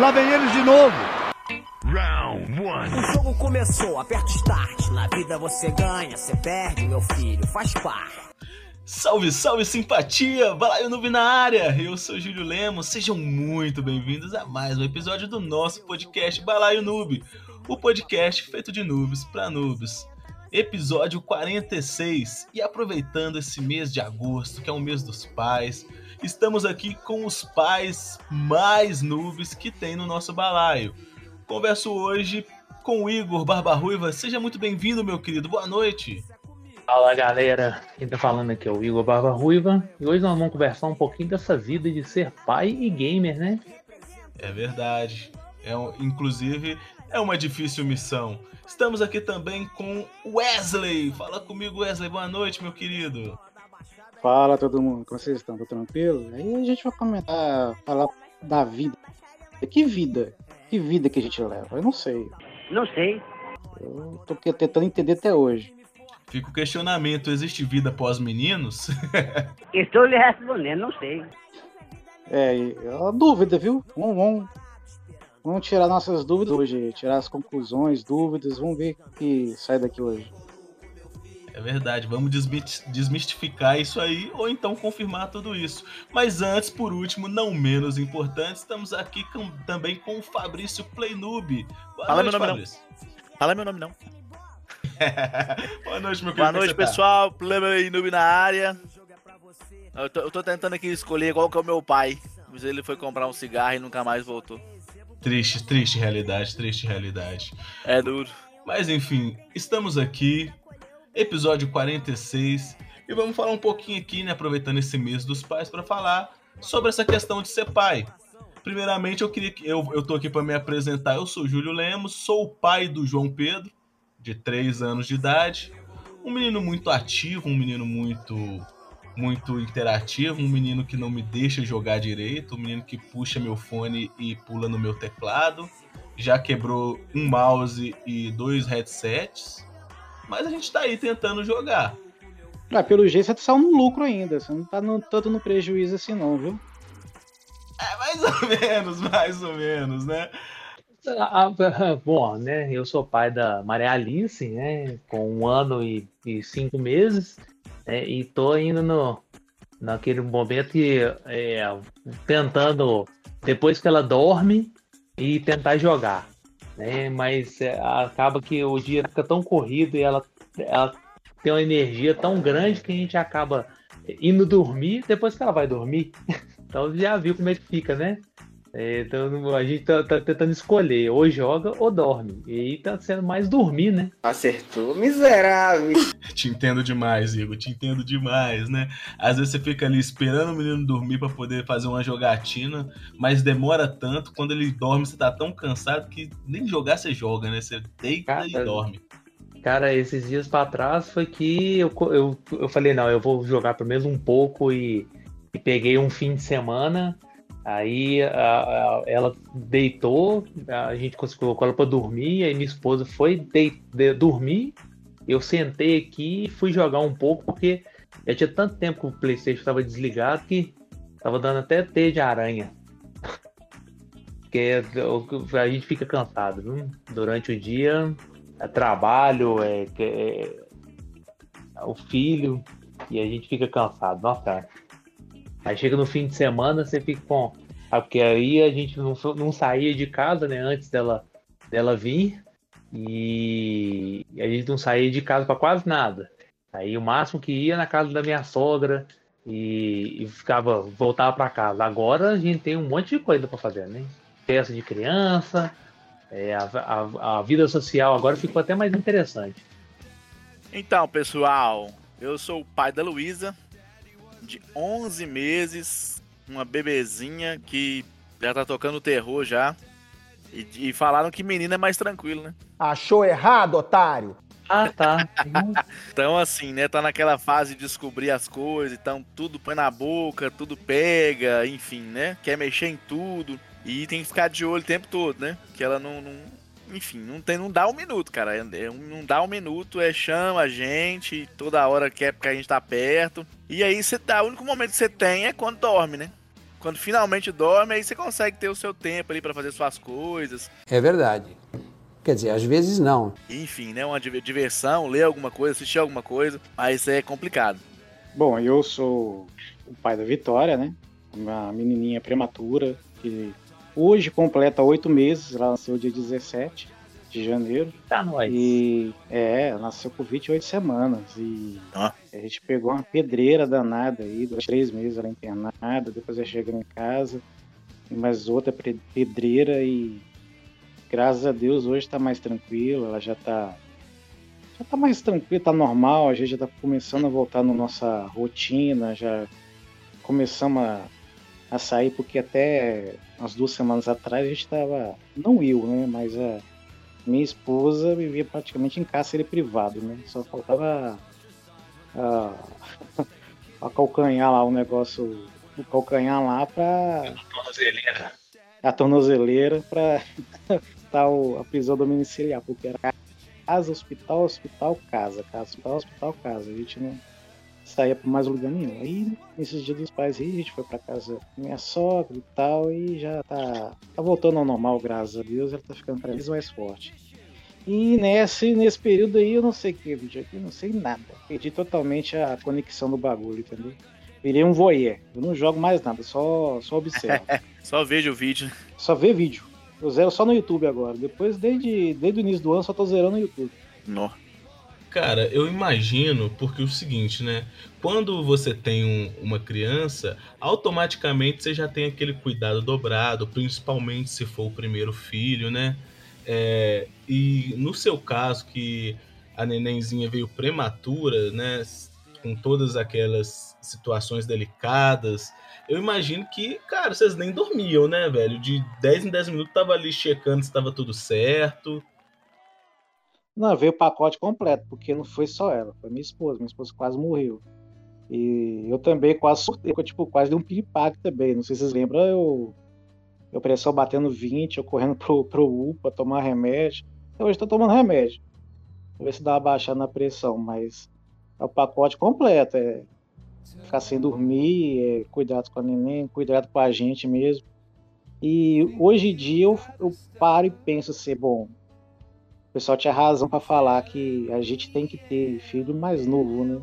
Lá vem eles de novo. Round one. O jogo começou, aperta o start. Na vida você ganha, você perde, meu filho, faz parte. Salve, salve simpatia! Balaio Noob na área! Eu sou Júlio Lemos, sejam muito bem-vindos a mais um episódio do nosso podcast Balaio Noob, o podcast feito de noobs para noobs. Episódio 46. E aproveitando esse mês de agosto, que é o mês dos pais, estamos aqui com os pais mais noobs que tem no nosso balaio. Converso hoje com o Igor Barbarruiva. Seja muito bem-vindo, meu querido. Boa noite. Fala galera, quem tá falando aqui é o Igor Barba Ruiva e hoje nós vamos conversar um pouquinho dessa vida de ser pai e gamer, né? É verdade. É, inclusive, é uma difícil missão. Estamos aqui também com Wesley. Fala comigo, Wesley. Boa noite, meu querido. Fala todo mundo, como vocês estão? Tá tranquilo? Aí a gente vai comentar, falar da vida. Que vida? Que vida que a gente leva? Eu não sei. Não sei. Eu tô tentando entender até hoje. Fica o questionamento: existe vida após meninos? Estou lhe respondendo, não sei. É, é uma dúvida, viu? Vamos, vamos, vamos tirar nossas dúvidas hoje, tirar as conclusões, dúvidas, vamos ver o que sai daqui hoje. É verdade, vamos desmistificar isso aí ou então confirmar tudo isso. Mas antes, por último, não menos importante, estamos aqui com, também com o Fabrício Playnoob. Boa Fala noite, meu nome Fabrício. não. Fala meu nome não. Boa noite, meu querido. Boa noite, tá? pessoal. Play Noob na área. Eu tô, eu tô, tentando aqui escolher qual que é o meu pai. Mas ele foi comprar um cigarro e nunca mais voltou. Triste, triste realidade, triste realidade. É duro. Mas enfim, estamos aqui, episódio 46, e vamos falar um pouquinho aqui, né, aproveitando esse mês dos pais, para falar sobre essa questão de ser pai. Primeiramente, eu queria que eu, eu tô aqui para me apresentar. Eu sou Júlio Lemos, sou o pai do João Pedro de 3 anos de idade. Um menino muito ativo, um menino muito muito interativo, um menino que não me deixa jogar direito, um menino que puxa meu fone e pula no meu teclado. Já quebrou um mouse e dois headsets. Mas a gente tá aí tentando jogar. Ah, pelo jeito você tá só no lucro ainda. Você não tá no, tanto no prejuízo assim não, viu? É, mais ou menos, mais ou menos, né? Ah, ah, bom, né? Eu sou pai da Maria Alice, né? Com um ano e, e cinco meses, né, e tô indo no, naquele momento que é, tentando, depois que ela dorme, e tentar jogar. Né? Mas é, acaba que o dia fica tão corrido e ela, ela tem uma energia tão grande que a gente acaba indo dormir depois que ela vai dormir. Então já viu como é que fica, né? É, então a gente tá, tá, tentando escolher, ou joga ou dorme. E aí tá sendo mais dormir, né? Acertou, miserável. te entendo demais, Igor, te entendo demais, né? Às vezes você fica ali esperando o menino dormir para poder fazer uma jogatina, mas demora tanto, quando ele dorme você tá tão cansado que nem jogar você joga, né? Você deita cara, e dorme. Cara, esses dias para trás foi que eu, eu, eu falei, não, eu vou jogar pelo menos um pouco e, e peguei um fim de semana Aí a, a, ela deitou, a gente colocou ela para dormir, aí minha esposa foi de, de, dormir. Eu sentei aqui e fui jogar um pouco, porque já tinha tanto tempo que o PlayStation estava desligado que estava dando até T de aranha. Porque a gente fica cansado, viu? Durante o dia, é trabalho, é, é, é o filho, e a gente fica cansado. Nossa, Aí chega no fim de semana, você fica com. Ah, porque aí a gente não, não saía de casa, né? Antes dela, dela vir. E a gente não saía de casa para quase nada. Aí o máximo que ia na casa da minha sogra e, e ficava, voltava para casa. Agora a gente tem um monte de coisa para fazer, né? Festa de criança, é, a, a, a vida social agora ficou até mais interessante. Então, pessoal, eu sou o pai da Luísa, de 11 meses, uma bebezinha que já tá tocando terror já. E, e falaram que menina é mais tranquilo, né? Achou errado, otário! Ah, tá. então, assim, né? Tá naquela fase de descobrir as coisas, então tudo põe na boca, tudo pega, enfim, né? Quer mexer em tudo. E tem que ficar de olho o tempo todo, né? Que ela não, não enfim, não, tem, não dá um minuto, cara. É, é não dá um minuto, é chama a gente, toda hora quer porque a gente tá perto. E aí você dá, o único momento que você tem é quando dorme, né? Quando finalmente dorme, aí você consegue ter o seu tempo ali para fazer suas coisas. É verdade. Quer dizer, às vezes não. Enfim, né? Uma diversão, ler alguma coisa, assistir alguma coisa, mas é complicado. Bom, eu sou o pai da Vitória, né? Uma menininha prematura que hoje completa oito meses, ela nasceu dia 17 de janeiro. Tá nós. E é, nasceu com 28 semanas. E Ah. a gente pegou uma pedreira danada aí, dois, três meses ela internada, depois ela chegou em casa, e mais outra pedreira e graças a Deus hoje tá mais tranquila, ela já tá. Já tá mais tranquila, tá normal, a gente já tá começando a voltar na nossa rotina, já começamos a, a sair, porque até umas duas semanas atrás a gente tava. Não eu, né? Mas a minha esposa vivia praticamente em cárcere privado, né? Só faltava a, a calcanhar lá o negócio, o calcanhar lá pra. A tornozeleira pra tal a prisão domiciliar, porque era casa, hospital, hospital, casa, casa, hospital, hospital, casa. A gente não saía pra mais lugar nenhum. Aí, nesses dias dos pais aí, a gente foi pra casa da minha sogra e tal, e já tá, tá voltando ao normal, graças a Deus, ela tá ficando cada vez mais forte. E nesse, nesse período aí eu não sei o que, vídeo aqui, não sei nada. Perdi totalmente a conexão do bagulho, entendeu? Virei um voyeur. Eu não jogo mais nada, só, só observo. Só veja o vídeo. só vê vídeo. Eu zero só no YouTube agora. Depois, desde, desde o início do ano, só tô zerando no YouTube. Nó. Cara, eu imagino porque é o seguinte, né? Quando você tem um- uma criança, automaticamente você já tem aquele cuidado dobrado, principalmente se for o primeiro filho, né? É, e no seu caso, que a nenenzinha veio prematura, né? Com todas aquelas situações delicadas, eu imagino que, cara, vocês nem dormiam, né, velho? De 10 em 10 minutos tava ali checando se tava tudo certo. Não, veio o pacote completo, porque não foi só ela, foi minha esposa. Minha esposa quase morreu. E eu também quase surtei, eu, tipo, quase dei um piripaque também. Não sei se vocês lembram, eu, eu pressão batendo 20, eu correndo pro, pro UPA tomar remédio. Até hoje tô tomando remédio. Pra ver se dá uma baixada na pressão, mas é o pacote completo. É ficar sem dormir, é cuidado com a neném, cuidado com a gente mesmo. E hoje em dia eu, eu paro e penso assim, bom, o pessoal tinha razão para falar que a gente tem que ter filho mais novo, né?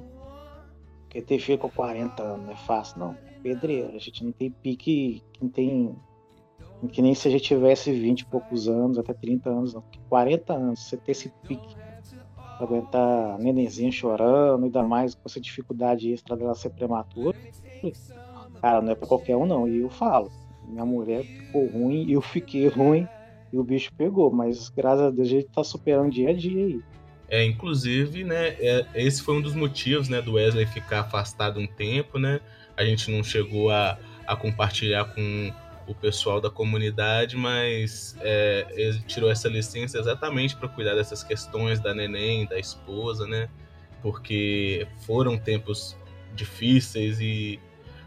Porque ter filho com 40 anos não é fácil, não. Pedreira, a gente não tem pique que tem. Que nem se a gente tivesse 20 e poucos anos, até 30 anos, não. Porque 40 anos, você ter esse pique aguentar a nenenzinha chorando, ainda mais com essa dificuldade extra dela ser prematura. Cara, não é pra qualquer um, não. E eu falo, minha mulher ficou ruim, eu fiquei ruim. E o bicho pegou, mas graças a Deus a gente tá superando dia a dia aí. É, inclusive, né, é- esse foi um dos motivos, né, do Wesley ficar afastado um tempo, né? A gente não chegou a, a compartilhar com o pessoal da comunidade, mas é, ele tirou essa licença exatamente para cuidar dessas questões da neném, da esposa, né? Porque foram tempos difíceis e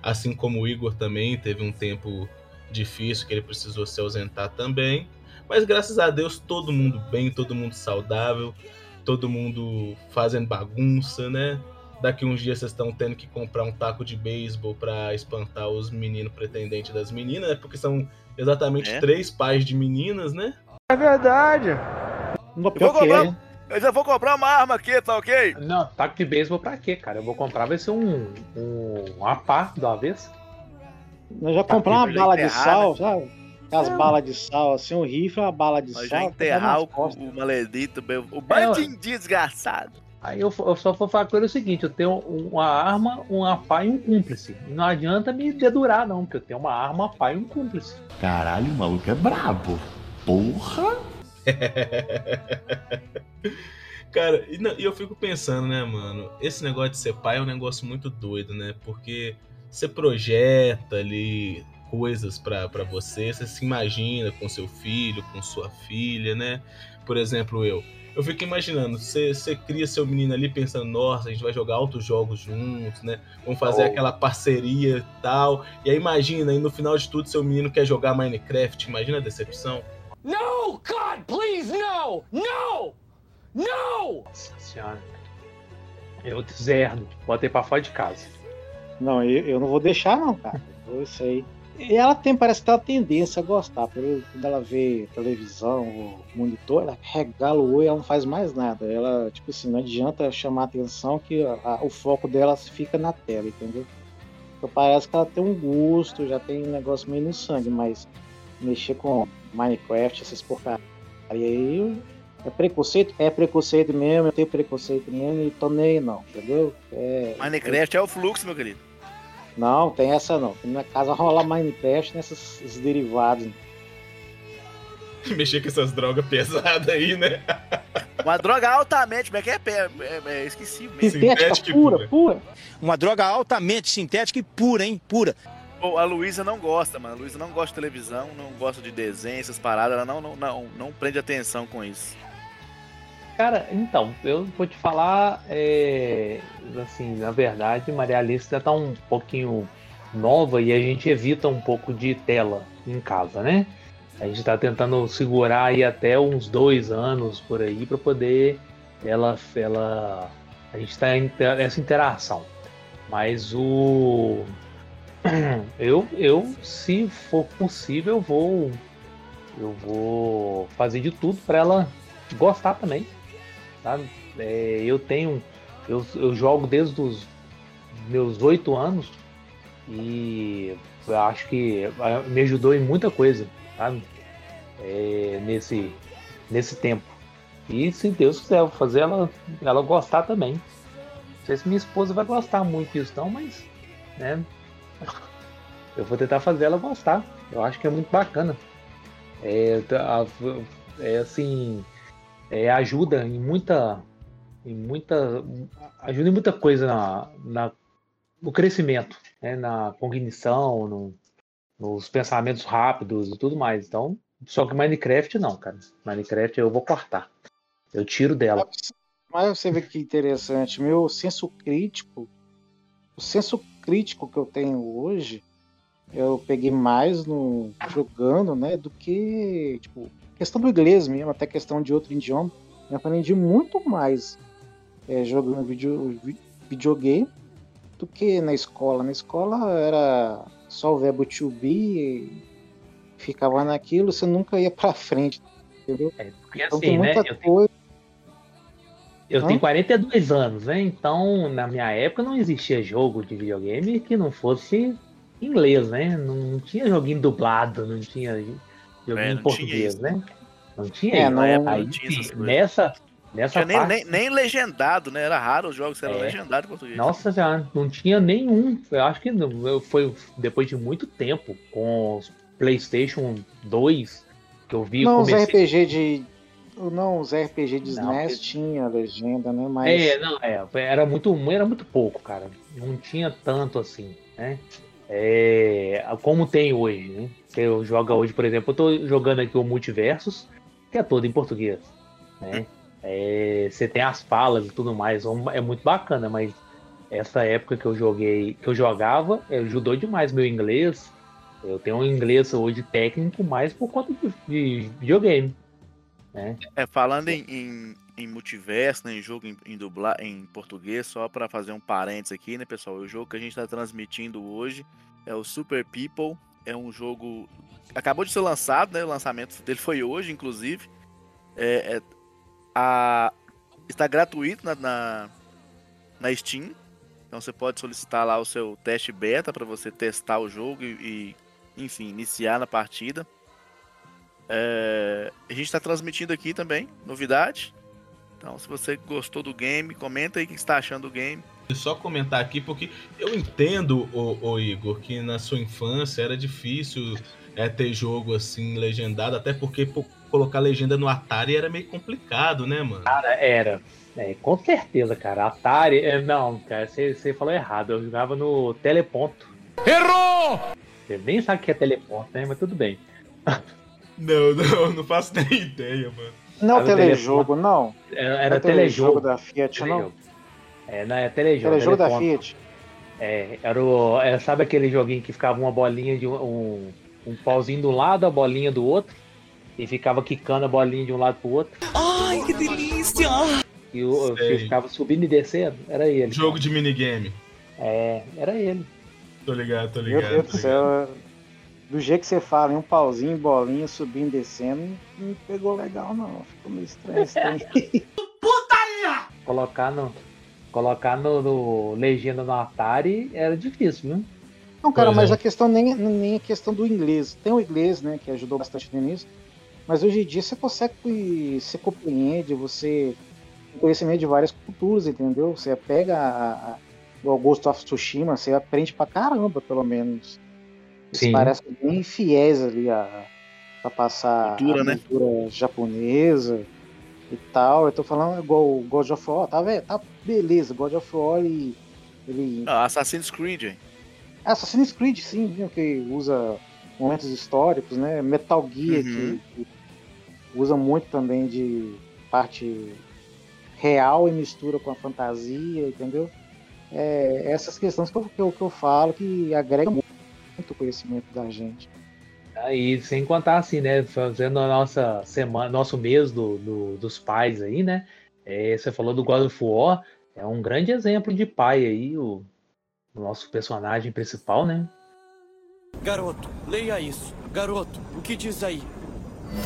assim como o Igor também teve um tempo difícil que ele precisou se ausentar também. Mas graças a Deus todo mundo bem, todo mundo saudável, todo mundo fazendo bagunça, né? Daqui uns dias vocês estão tendo que comprar um taco de beisebol pra espantar os meninos pretendentes das meninas, né? Porque são exatamente É. três pais de meninas, né? É verdade. Não, pior vou comprar-? Eu já vou comprar uma arma aqui, tá ok? Não, taco de beisebol pra quê, cara? Eu vou comprar, vai ser um, um, uma pá do avesso. Nós já compramos uma bala de sal, sabe? As balas de sal, assim, um rifle, uma bala de Nós já sal. enterrar o, o maledito, o bandinho desgraçado. Aí eu, eu só vou falar com ele o seguinte: eu tenho uma arma, uma pá e um cúmplice. E não adianta me dedurar, não, porque eu tenho uma arma, uma pá e um cúmplice. Caralho, o maluco é brabo. Porra! Cara, e, não- e eu fico pensando, né, mano? Esse negócio de ser pai é um negócio muito doido, né? Porque você projeta ali coisas pra pra você, você se imagina com seu filho, com sua filha, né? Por exemplo, eu. Eu fico imaginando, você, você cria seu menino ali pensando, nossa, a gente vai jogar altos jogos juntos, né? Vamos fazer Oh. aquela parceria e tal. E aí imagina, aí no final de tudo, seu menino quer jogar Minecraft, imagina a decepção. No! God, please, no! No! No! Nossa senhora. Eu zero. Botei pra fora de casa. Não, eu, eu não vou deixar, não, cara. Eu sei. E ela tem, parece que tem uma tendência a gostar. Quando ela vê televisão, monitor, ela regala o olho e ela não faz mais nada. Ela, tipo assim, não adianta chamar atenção que a- o foco dela fica na tela, entendeu? Então parece que ela tem um gosto, já tem um negócio meio no sangue, mas mexer com Minecraft, essas porcarias aí, é preconceito? É preconceito mesmo, eu tenho preconceito mesmo e tô nem não, entendeu? É, Minecraft é o fluxo, meu querido. Não, tem essa não. Na casa rola Minecraft nesses esses derivados. Mexer com essas drogas pesadas aí, né? Uma droga altamente, como é que é? É, é, é, esqueci mesmo. Sintética, Sintética pura, pura. pura. Uma droga altamente sintética e pura, hein? Pura. Pô, a Luísa não gosta, mano. A Luísa não gosta de televisão, não gosta de desenho, essas paradas. Ela não, não, não, não prende atenção com isso. Cara, então, eu vou te falar, é, assim, na verdade, Maria Alice já tá um pouquinho nova e a gente evita um pouco de tela em casa, né? A gente tá tentando segurar aí até uns dois anos por aí para poder ela, ela, a gente tá ter essa interação. Mas o eu, eu, se for possível, eu vou, eu vou fazer de tudo para ela gostar também É, eu tenho, eu, eu jogo desde os meus oito anos e eu acho que me ajudou em muita coisa? É, nesse, nesse tempo. E se Deus quiser fazer ela, ela gostar também. Não sei se minha esposa vai gostar muito disso não, mas né? Eu vou tentar fazer ela gostar. Eu acho que é muito bacana. É, a- é assim, é, ajuda em muita, em muita, ajuda em muita coisa na, na- no crescimento, né? na cognição, no- nos pensamentos rápidos e tudo mais. Então, só que Minecraft não, cara. Minecraft eu vou cortar. Eu tiro dela. Mas você vê que interessante, meu senso crítico, o senso crítico que eu tenho hoje, eu peguei mais no jogando, né, do que, tipo, questão do inglês mesmo, até questão de outro idioma, eu aprendi muito mais é, jogando video, vi- videogame do que na escola. Na escola era só o verbo to be, e ficava naquilo, você nunca ia pra frente, entendeu? É, porque Então assim, né? Eu tenho, coisa. eu Hã? tenho 42 anos, né? Então, na minha época não existia jogo de videogame que não fosse inglês, né? Não, não tinha joguinho dublado, não tinha É, em não tinha português, isso. né? Não tinha É, não- Aí, não tinha essas coisas. nessa, nessa Tinha nem, parte, nem, nem legendado, né? Era raro os jogos que eram É. legendados em português. Nossa senhora, não tinha nenhum. Eu acho que foi depois de muito tempo com os PlayStation 2 que eu vi. Não, os comecei- RPG de. Não, os RPG de Não, SNES porque- tinha legenda, né? Mas. É, não, é, era muito, era muito pouco, cara. Não tinha tanto assim, né? É, como tem hoje, né? Eu jogo hoje, por exemplo, eu tô jogando aqui o Multiversus, que é todo em português, né? É, você tem as falas e tudo mais, é muito bacana, mas essa época que eu joguei, que eu jogava, eh, ajudou demais meu inglês. Eu tenho um inglês hoje técnico mais por conta de, de videogame, né? É, falando em, em, em multiverso, né, em jogo em, em dublar em português, só para fazer um parênteses aqui, né, pessoal? O jogo que a gente está transmitindo hoje é o Super People. É um jogo. Acabou de ser lançado, né? O lançamento dele foi hoje, inclusive. É, é- a, está gratuito na, na, na Steam. Então você pode solicitar lá o seu teste beta para você testar o jogo e, e, enfim, iniciar na partida. É, a gente está transmitindo aqui também, novidade. Então, se você gostou do game, comenta aí o que você está achando do game. Só comentar aqui, porque eu entendo, o, o Igor, que na sua infância era difícil é, ter jogo assim legendado, até porque pô, colocar legenda no Atari era meio complicado, né, mano? Cara, era. É, com certeza, cara. Atari. é, não, cara, você você falou errado. Eu jogava no teleponto. Errou! Você nem sabe o que é teleponto, né? Mas tudo bem. Não, não, não faço nem ideia, mano. Não é Sabe o telejogo, não. Era, era é telejogo. da Fiat, não. telejogo. É, não, é telejogo. Telejogo da teleponto. Fiat. É, era o, é, sabe aquele joguinho que ficava uma bolinha de um, um, pauzinho de um lado, a bolinha do outro? E ficava quicando a bolinha de um lado pro outro. Ai, que delícia! E o, Sei. ficava subindo e descendo. Era ele. Jogo de minigame. É, era ele. Tô ligado, tô Meu ligado. Deus tô do céu. Do jeito que você fala, em um pauzinho, bolinha, subindo e descendo, não me pegou legal, não. Ficou meio estranho. estranho. Colocar no. Colocar no, no legenda no Atari era difícil, viu? Não, cara, Pois mas é. a questão nem, nem a questão do inglês. Tem o inglês, né, que ajudou bastante no início, mas hoje em dia você consegue, você compreende, você tem conhecimento de várias culturas, entendeu? Você pega a, a, o Ghost of Tsushima, você aprende pra caramba, pelo menos. Eles Sim. parecem bem fiéis ali a, a passar Cultura, a né? cultura japonesa e tal. Eu tô falando igual o God of War, tá, velho? Tá beleza, God of War ele, ele Ah, Assassin's Creed, hein? Assassin's Creed, sim, viu, que usa momentos históricos, né? Metal Gear, Uhum. que, que usa muito também de parte real e mistura com a fantasia, entendeu? É, essas questões que eu, que, eu, que eu falo que agregam muito o conhecimento da gente. Aí, sem contar assim, né? Fazendo a nossa semana, nosso mês do, do- dos pais aí, né? É, você falou do God of War, é um grande exemplo de pai aí, o, o nosso personagem principal, né? Garoto, leia isso. Garoto, o que diz aí?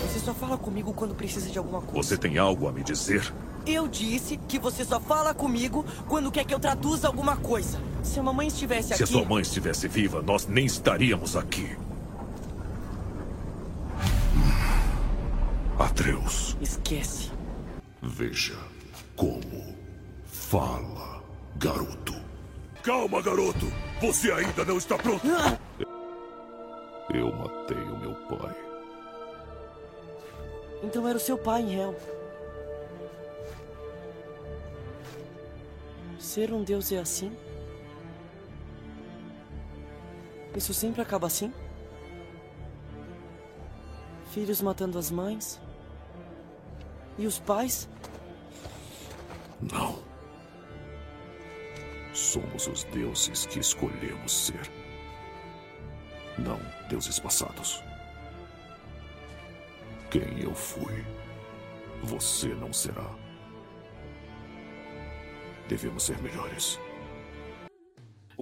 Você só fala comigo quando precisa de alguma coisa. Você tem algo a me dizer? Eu disse que você só fala comigo quando quer que eu traduza alguma coisa. Se a mamãe estivesse Se aqui. a sua mãe estivesse viva, nós nem estaríamos aqui. Atreus, Esquece. veja como fala, garoto. Calma, garoto! Você ainda não está pronto! Ah! Eu matei o meu pai. Então era o seu pai, em Ser um deus é assim? Isso sempre acaba assim? Filhos matando as mães? E os pais? Não. Somos os deuses que escolhemos ser. Não deuses passados. Quem eu fui, você não será. Devemos ser melhores.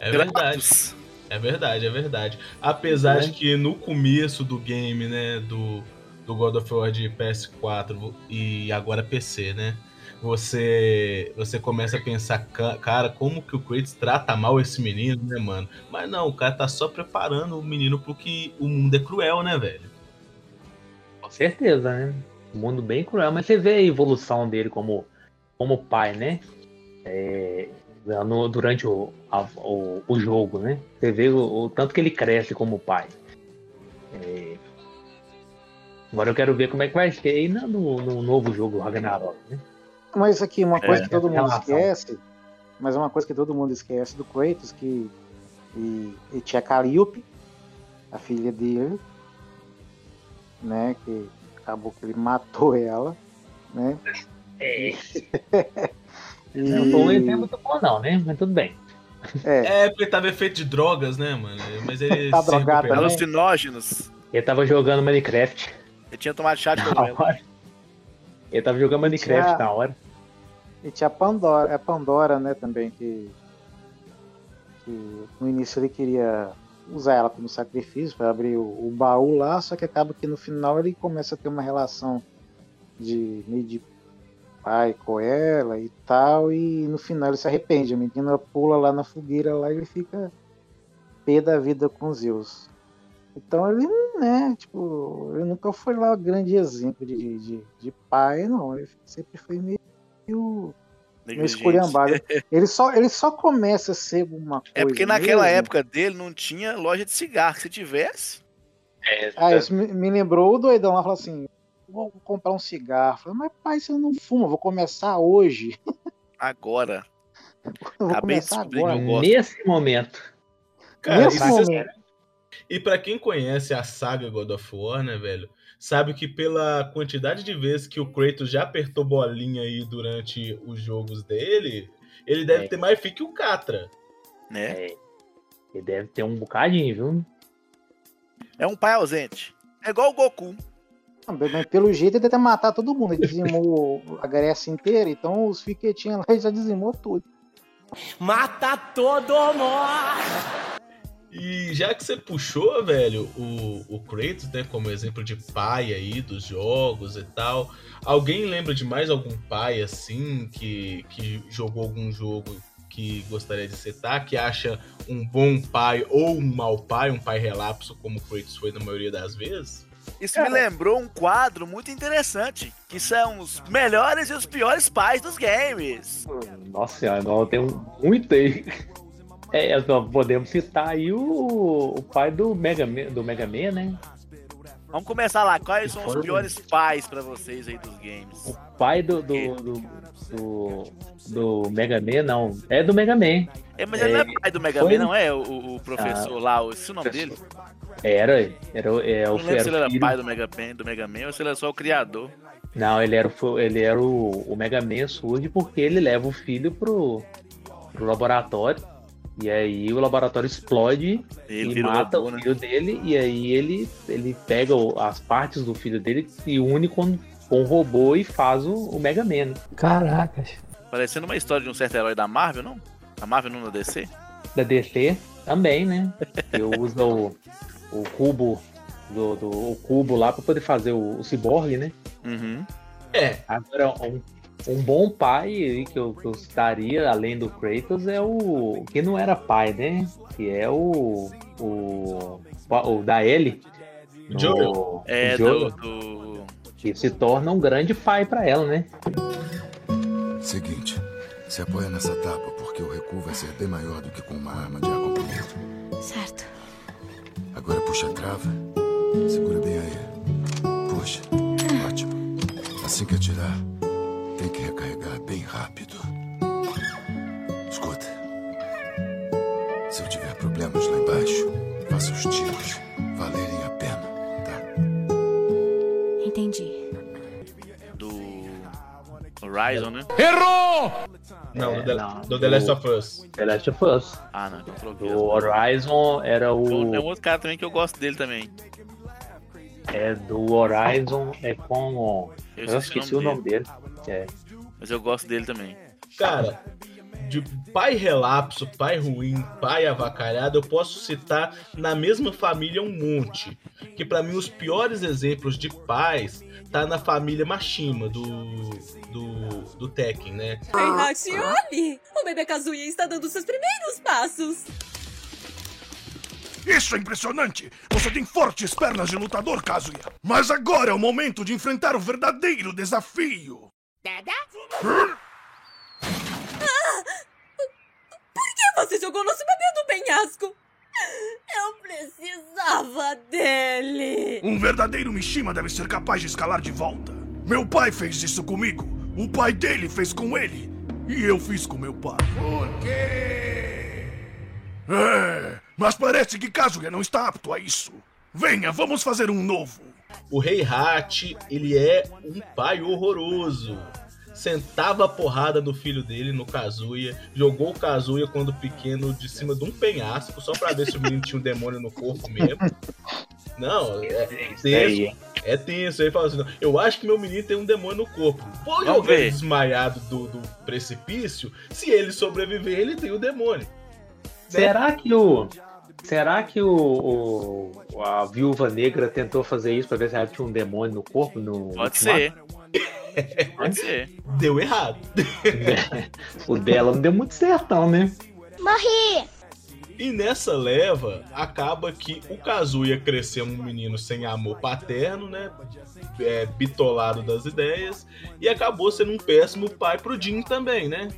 É verdade. É verdade, é verdade. Apesar de que no começo do game, né, do, do God of War de PS4 e agora PC, né, você você começa a pensar, "Ca- cara, como que o Kratos trata mal esse menino, né, mano? Mas não, o cara tá só preparando o menino pro que o mundo é cruel, né, velho? Com certeza, né? Um mundo bem cruel, mas você vê a evolução dele como, como pai, né? É, no- durante o, a- o, o jogo, né? Você vê o, o tanto que ele cresce como pai. É, agora eu quero ver como é que vai ser aí no, no novo jogo Ragnarok, né? Mas aqui, uma coisa É, que todo mundo relação. esquece, mas uma coisa que todo mundo esquece do Kratos, que e, e tinha Calliope, a filha dele, né, que acabou que ele matou ela, né? É. E- Não foi um exemplo muito bom, não, né? Mas tudo bem. É, É, porque ele tava efeito de drogas, né, mano? Mas ele Tá drogado também? Alucinógenos. Ele tava jogando Minecraft Ele tinha tomado chá de cogumelo. Ele tava jogando Minecraft Tinha- na hora. E tinha a Pandora, a Pandora, né, também, que, que no início ele queria usar ela como sacrifício para abrir o, o baú lá, só que acaba que no final ele começa a ter uma relação de meio de pai com ela e tal, e no final ele se arrepende, a menina pula lá na fogueira lá e ele fica pé da vida com Zeus. Então ele, né, tipo, ele nunca foi lá um grande exemplo de, de, de pai, não. Ele sempre foi meio meio esculhambado. Ele só, ele só começa a ser uma coisa. É porque naquela mesmo- época dele não tinha loja de cigarro. Se tivesse, Ah, isso me, me lembrou o doidão lá, falou assim: vou comprar um cigarro. Falei, mas pai, você não fuma, vou começar hoje. agora. Vou Acabei de começar agora. eu gosto. Nesse momento. Cara, Nesse isso- momento. E pra quem conhece a saga God of War, né, velho, sabe que pela quantidade de vezes que o Kratos já apertou bolinha aí durante os jogos dele, ele deve É. ter mais fi que o Catra. Né? É, ele deve ter um bocadinho, viu? É um pai ausente. É igual o Goku. Não, Mas pelo jeito ele deve matar todo mundo. Ele dizimou a Grécia inteira, então os fiquetinhos lá ele já dizimou tudo. Mata todo mundo! E já que você puxou, velho, o, o Kratos, né, como exemplo de pai aí dos jogos e tal, alguém lembra de mais algum pai assim que, que jogou algum jogo que gostaria de citar, que acha um bom pai ou um mau pai, um pai relapso, como o Kratos foi na maioria das vezes? Isso me lembrou um quadro muito interessante, que são os melhores e os piores pais dos games. Nossa senhora, eu tenho muito aí. É, nós podemos citar aí o, o pai do Mega, Man, do Mega Man, né? Vamos começar lá. Quais são os piores pais pra vocês aí dos games? O pai do, do, do, do, do Mega Man, não. É do Mega Man. É, mas ele não é pai do Mega foi- Man, não é? O, o professor lá, o- esse é o nome dele? Era, era, é, Eu o não lembro se ele era era filho- pai do Mega Man, do Mega Man ou se ele era só o criador. Não, ele era, o- ele era o, o Mega Man surge porque ele leva o filho pro, pro laboratório. E aí o laboratório explode Ele e mata robô, o né? filho dele. E aí ele, ele pega o- as partes do filho dele e une com, com o robô e faz o, o Mega Man. né? Caracas. Parecendo uma história de um certo herói da Marvel, não? A Marvel não na DC? Da DC também, né? Eu uso o, o cubo do, do- o cubo lá para poder fazer o, o ciborgue, né? Uhum. É, Agora, um, um bom pai aí que eu, que eu citaria, além do Kratos, é o. que não era pai, né? Que é o. o, o da Ellie. no- Joel. É, o do, do. Que se torna um grande pai pra ela, né? Seguinte, se apoia nessa tábua porque o recuo vai ser bem maior do que com uma arma de ar comprimido. Certo. Agora puxa a trava. Segura bem aí. Puxa. Ótimo. Assim que atirar, tem que recarregar bem rápido. Escuta. Se eu tiver problemas lá embaixo, faça os tiros valerem a pena, tá? Entendi. do Horizon, né? Não, É, do, The, não, do The Last of Us. The Last of Us. Ah, não, então eu troquei. Do Horizon era o. Tem um outro cara também que eu gosto dele também. É do Horizon, é com. Eu Eu esqueci esqueci o o nome nome dele. É. Mas eu gosto dele também. Cara, de pai relapso, pai ruim, pai avacalhado, eu posso citar na mesma família um monte. Que pra mim os piores exemplos de pais tá na família Mashima do do, do Tekken, né? Reinhardt, olhe! O bebê Kazuya está dando seus primeiros passos. Isso é impressionante! Você tem fortes pernas de lutador, Kazuya. Mas agora é o momento de enfrentar o verdadeiro desafio. Por que você jogou nosso bebê no penhasco? Eu precisava dele. Um verdadeiro Mishima deve ser capaz de escalar de volta. Meu pai fez isso comigo. O pai dele fez com ele. E eu fiz com meu pai. Por quê? É, mas parece que Kazuya não está apto a isso. Venha, vamos fazer um novo. O Rei Hat, ele é um pai horroroso. Sentava a porrada no filho dele, no Kazuya. Jogou o Kazuya quando pequeno de cima de um penhasco, só pra ver se o menino tinha um demônio no corpo mesmo. Não, é tenso. É tenso. Aí fala assim: "Não, eu acho que meu menino tem um demônio no corpo. Vou Vamos jogar ele desmaiado do, do precipício. Se ele sobreviver, ele tem o demônio. Será que o. Será que o, o- a viúva negra tentou fazer isso pra ver se ela tinha um demônio no corpo? No Pode ultimato? ser. Pode ser. Deu errado. O dela não deu muito certo, não, né? Morri! E nessa leva, acaba que o Kazuya cresceu um menino sem amor paterno, né? É, bitolado das ideias. E acabou sendo um péssimo pai pro Jin também, né?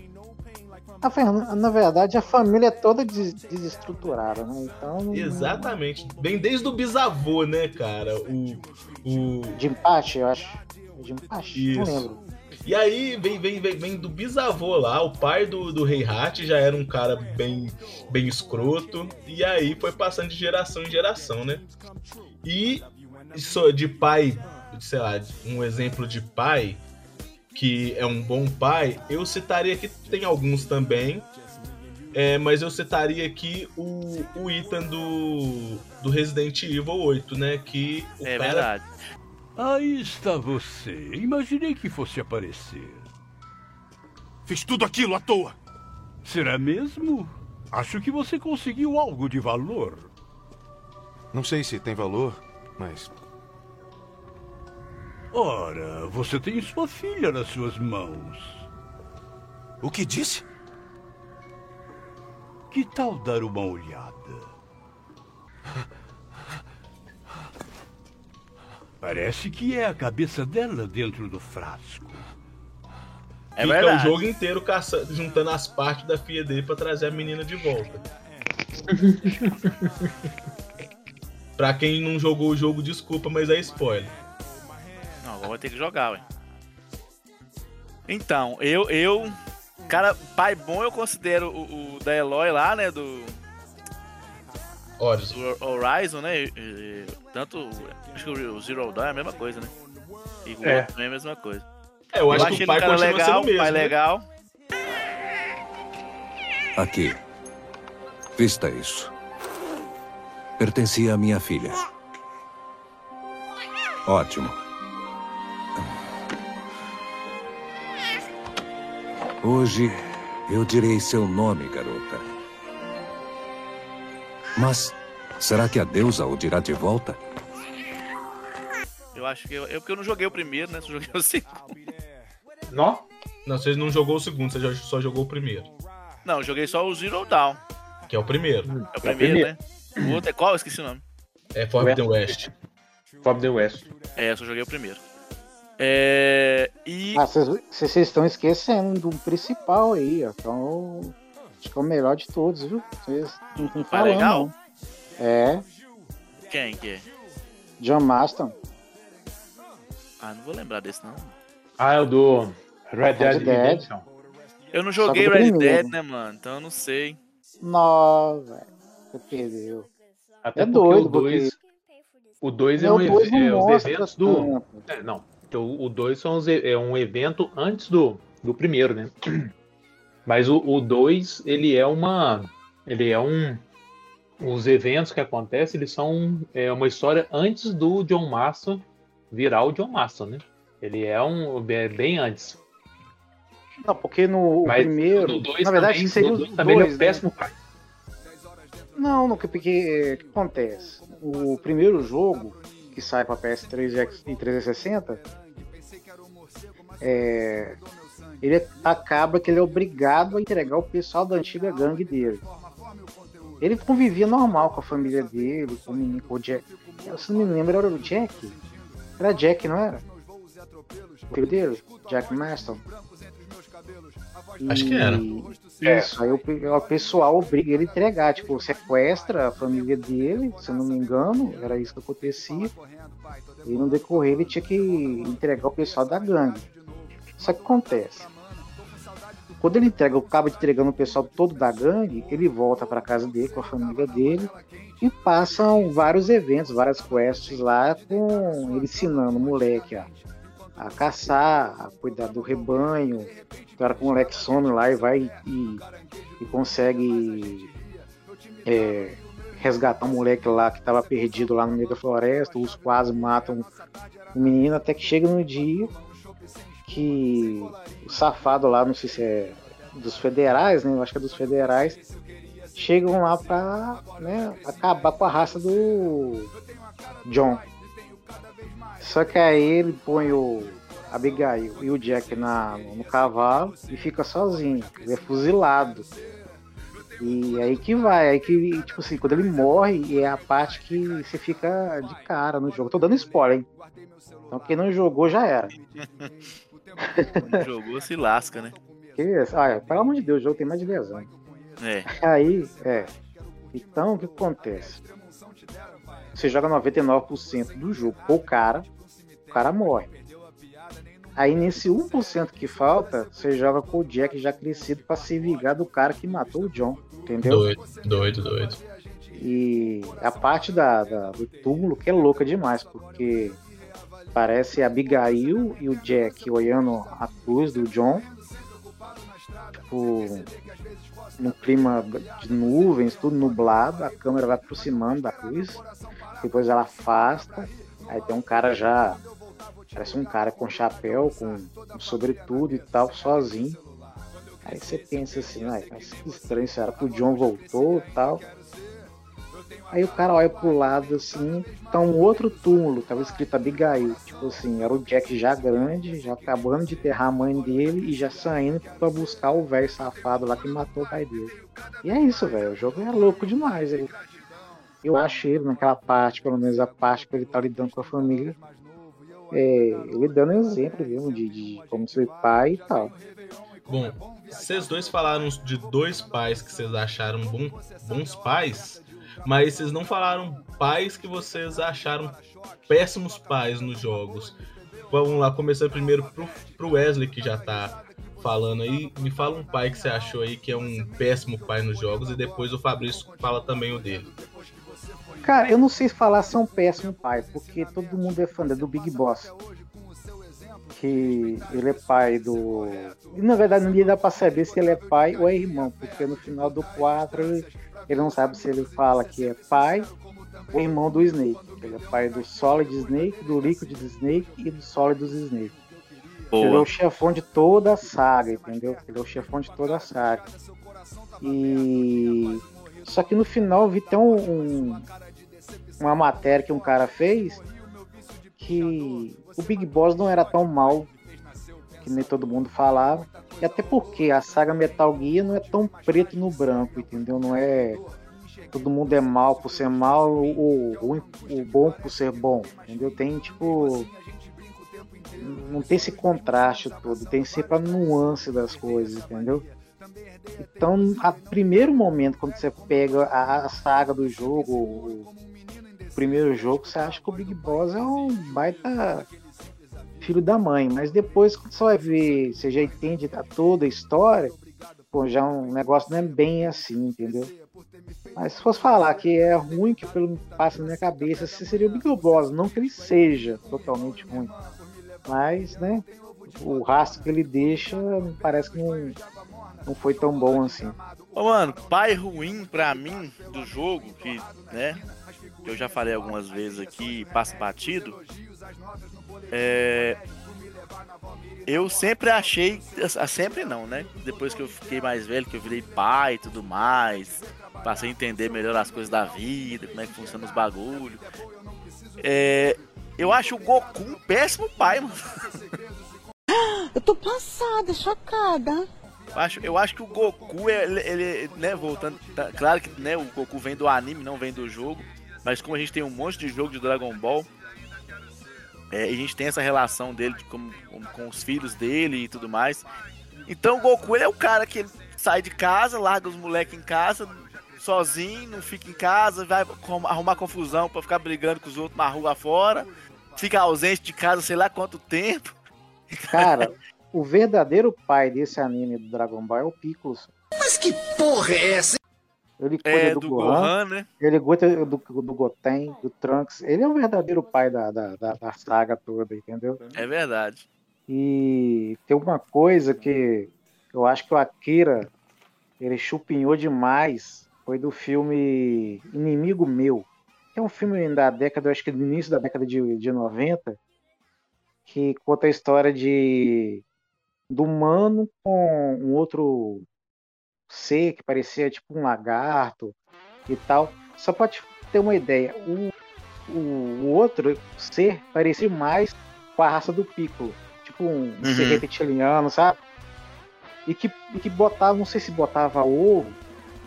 Na, ver- na verdade, a família é toda des- desestruturada, né? Então. Exatamente. Vem desde o bisavô, né, cara? O. o... De empate, eu acho. De empate, não Isso. lembro. E aí vem, vem, vem, vem do bisavô lá, o pai do, do Rei Hat já era um cara bem, bem escroto. E aí foi passando de geração em geração, né? E isso de pai, sei lá, um exemplo de pai que é um bom pai, eu citaria que tem alguns também. É, mas eu citaria aqui o, o Ethan do, do Resident Evil 8, né? Que o É cara verdade. Aí está você. Imaginei que fosse aparecer. Fiz tudo aquilo à toa. Será mesmo? Acho que você conseguiu algo de valor. Não sei se tem valor, mas Ora, você tem sua filha nas suas mãos. O que disse? Que tal dar uma olhada? Parece que é a cabeça dela dentro do frasco. É Fica verdade. o jogo inteiro caça- juntando as partes da filha dele pra trazer a menina de volta. pra quem não jogou o jogo, desculpa, mas é spoiler. Não, agora vai ter que jogar, ué. Então, eu, eu. Cara, pai bom eu considero o, o da Eloy lá, né? Do. Horizon. do Horizon, né? Tanto. Acho que o Zero Dawn é a mesma coisa, né? E o É. outro também é a mesma coisa. É, eu acho que o ele pai cara legal, o mesmo, pai né? legal. Aqui. Vista isso. Pertencia à minha filha. Ótimo. Hoje eu direi seu nome, garota. Mas será que a deusa o dirá de volta? Eu acho que eu, eu porque eu não joguei o primeiro, né? Só joguei o segundo. Não? Não, você não jogou o segundo, você só jogou o primeiro. Não, eu joguei só o Zero Dawn. Que é o primeiro. É o primeiro, né? O outro é qual? Eu esqueci o nome. É Forbidden West. Forbidden West. É, eu só joguei o primeiro. É. E. Ah, vocês vocês estão esquecendo do principal aí, ó. Então, acho que é o melhor de todos, viu? Vocês não estão falando. legal? não. É, Quem que é? John Marston. Ah, não vou lembrar desse, não. Ah, é o do Red Dead Red Dead. Redemption. Eu não joguei Red primeiro. Dead, né, mano? Então eu não sei. Velho. Você perdeu. Até É doido, o 2. O 2 é, um dois não é os eventos do. É, não. Então, o 2 são os e- é um evento antes do, do primeiro, né? Mas o 2, ele é uma. Ele é um. Os eventos que acontecem, eles são é, uma história antes do John Marston virar o John Marston, né? Ele é um. é bem antes. Não, porque no Mas primeiro. no dois na verdade, também, seria dois também ele é um dois, né? péssimo pai. Não, não, que- porque o que acontece? O primeiro jogo que sai para PS3 e X- e 360, é, ele acaba que ele é obrigado a entregar o pessoal da antiga gangue dele. Ele convivia normal com a família dele, com o menino, com o Jack. Eu, se não me lembro, era o Jack? Era Jack, não era? O filho dele? Jack Marston. Acho que era. Isso, aí o, o pessoal obriga ele a entregar, tipo, sequestra a família dele, se eu não me engano, era isso que acontecia. E no decorrer ele tinha que entregar o pessoal da gangue. Só que acontece. Quando ele entrega, acaba entregando o pessoal todo da gangue, ele volta para casa dele com a família dele e passam vários eventos, várias quests lá com ele ensinando o moleque a, a caçar, a cuidar do rebanho. O cara com o moleque some lá e vai e, e consegue é, resgatar um moleque lá que estava perdido lá no meio da floresta. Os quase matam o menino até que chega no dia que o safado lá, não sei se é dos federais, né? Eu acho que é dos federais, chegam lá pra né, acabar com a raça do John. Só que aí ele põe o Abigail e o Jack na, no cavalo e fica sozinho. Ele é fuzilado. E aí que vai, aí que, tipo assim, quando ele morre, é a parte que você fica de cara no jogo. Tô dando spoiler, hein? Então quem não jogou já era. Não jogou, se lasca, né? Que isso? Ah, pelo amor de Deus, o jogo tem mais de 10 anos. É. Aí, é. Então, o que acontece? Você joga 99% do jogo com o cara, o cara morre. Aí, nesse 1% que falta, você joga com o Jack já crescido pra se vingar do cara que matou o John, entendeu? Doido, doido, doido. E a parte da, da- do túmulo que é louca demais, porque parece Abigail e o Jack olhando a cruz do John, tipo, num clima de nuvens, tudo nublado, a câmera vai aproximando da cruz, depois ela afasta, aí tem um cara já, parece um cara com chapéu, com, com sobretudo e tal, sozinho. Aí você pensa assim, ai, mas que estranho, será que o John voltou e tal? Aí o cara olha pro lado assim, tá um outro túmulo, tava escrito Abigail. Tipo assim, era o Jack já grande, já acabando de enterrar a mãe dele e já saindo pra buscar o velho safado lá que matou o pai dele. E é isso, velho. O jogo é louco demais. Ele, eu acho ele naquela parte, pelo menos a parte que ele tá lidando com a família, é, ele dando exemplo mesmo de, de como ser pai e tal. Bom, vocês dois falaram de dois pais que vocês acharam bom, bons pais, mas vocês não falaram pais que vocês acharam péssimos pais nos jogos. Vamos lá, começando primeiro pro, pro Wesley, que já tá falando aí. Me fala um pai que você achou aí que é um péssimo pai nos jogos, e depois o Fabrício fala também o dele. Cara, eu não sei falar se é um péssimo pai, porque todo mundo é fã do Big Boss. Que ele é pai do. Na verdade não dá pra saber se ele é pai ou é irmão, porque no final do 4 ele, ele não sabe se ele fala que é pai ou irmão do Snake. Ele é pai do Solid Snake, do Liquid Snake e do Solid Snake. Boa. Ele é o chefão de toda a saga, entendeu? Ele é o chefão de toda a saga. E. Só que no final eu vi até um, um- uma matéria que um cara fez que o Big Boss não era tão mal que nem todo mundo falava. E até porque a saga Metal Gear não é tão preto no branco, entendeu? Não é. Todo mundo é mal por ser mal, ou ruim, o bom por ser bom, entendeu? Tem tipo. Não tem esse contraste todo, tem sempre a nuance das coisas, entendeu? Então, a primeiro momento, quando você pega a, a saga do jogo, o, o primeiro jogo, você acha que o Big Boss é um baita filho da mãe. Mas depois, quando você vai ver, você já entende a- toda a história, pô, já um negócio não é bem assim, entendeu? Mas se fosse falar que é ruim, que pelo passa na minha cabeça, esse seria o Big Boss. Não que ele seja totalmente ruim. Mas, né, o rastro que ele deixa parece que não, não foi tão bom assim. Ô, mano, pai ruim pra mim do jogo, que, né, eu já falei algumas vezes aqui, passa batido, é... Eu sempre achei, sempre não, né? Depois que eu fiquei mais velho, que eu virei pai e tudo mais, passei a entender melhor as coisas da vida, como é que funcionam os bagulhos. É... Eu acho o Goku um péssimo pai, mano. Eu tô passada, chocada. Eu acho, eu acho que o Goku, ele, ele, né, voltando. tá- claro que né, o Goku vem do anime, não vem do jogo. Mas como a gente tem um monte de jogo de Dragon Ball, é, e a gente tem essa relação dele de como- como- com os filhos dele e tudo mais. Então o Goku ele é o cara que sai de casa, larga os moleques em casa, sozinho, não fica em casa, vai arrumar confusão pra ficar brigando com os outros na rua fora, fica ausente de casa sei lá quanto tempo. Cara, o verdadeiro pai desse anime do Dragon Ball é o Piccolo. Mas que porra é essa? Ele cuida É, do, do Gohan, Gohan, né? ele cuida do, do Goten, do Trunks. Ele é o verdadeiro pai da, da, da, da saga toda, entendeu? É verdade. E tem uma coisa que eu acho que o Akira ele chupinhou demais. Foi do filme Inimigo Meu. Que é um filme da década, acho que do início da década de, de 90, que conta a história de do humano com um outro ser que parecia tipo um lagarto e tal. Só pra te ter uma ideia, o, o, o outro ser parecia mais com a raça do Piccolo. Tipo um Uhum. ser reptiliano, sabe? E que, e que botava, não sei se botava ovo,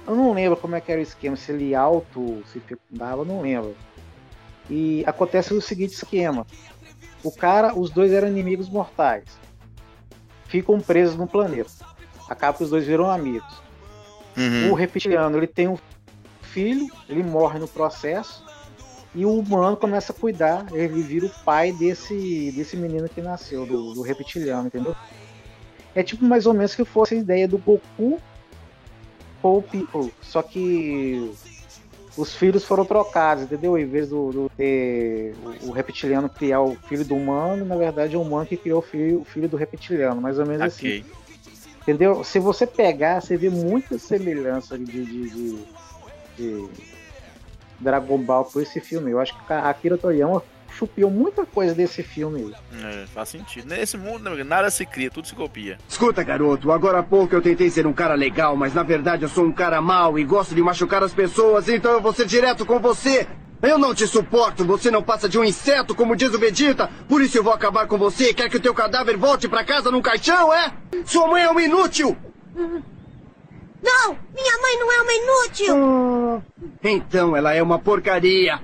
eu não lembro como é que era o esquema, se ele auto se fecundava, eu não lembro. E acontece o seguinte esquema. O cara, os dois eram inimigos mortais. Ficam presos no planeta. Acaba que os dois viram amigos. Uhum. O reptiliano, ele tem um filho, ele morre no processo. E o humano começa a cuidar, ele vira o pai desse, desse menino que nasceu, do, do reptiliano, entendeu? É tipo mais ou menos que fosse a ideia do Goku o Piccolo. Só que os filhos foram trocados, entendeu? Em vez do, do ter o, reptiliano criar o filho do humano, na verdade é o humano que criou o filho, o filho do reptiliano, mais ou menos assim. Ok. Entendeu? Se você pegar, você vê muita semelhança de, de, de- de Dragon Ball com esse filme. Eu acho que a Akira Toriyama chupiou muita coisa desse filme. É, faz sentido. Nesse mundo, né, nada se cria, tudo se copia. Escuta, garoto, agora há pouco eu tentei ser um cara legal, mas na verdade eu sou um cara mau e gosto de machucar as pessoas, então eu vou ser direto com você. Eu não te suporto, você não passa de um inseto, como diz o Vegeta, por isso eu vou acabar com você. Quer que o teu cadáver volte pra casa num caixão, é? Sua mãe é um inútil! Não! Minha mãe não é uma inútil! Então ela é uma porcaria.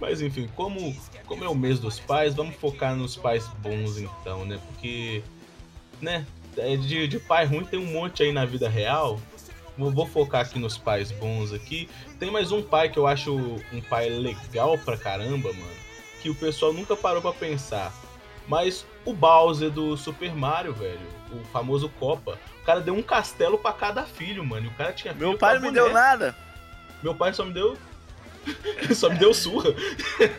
Mas enfim, como, como é o mês dos pais, vamos focar nos pais bons então, né? Porque, né, é de, de pai ruim tem um monte aí na vida real. Vou, vou focar aqui nos pais bons aqui. Tem mais um pai que eu acho um pai legal pra caramba, mano. Que o pessoal nunca parou pra pensar. Mas o Bowser do Super Mario, velho, o famoso Copa, o cara deu um castelo pra cada filho, mano. E o cara tinha Meu pai não me deu nada. Meu pai só me deu. só me deu surra.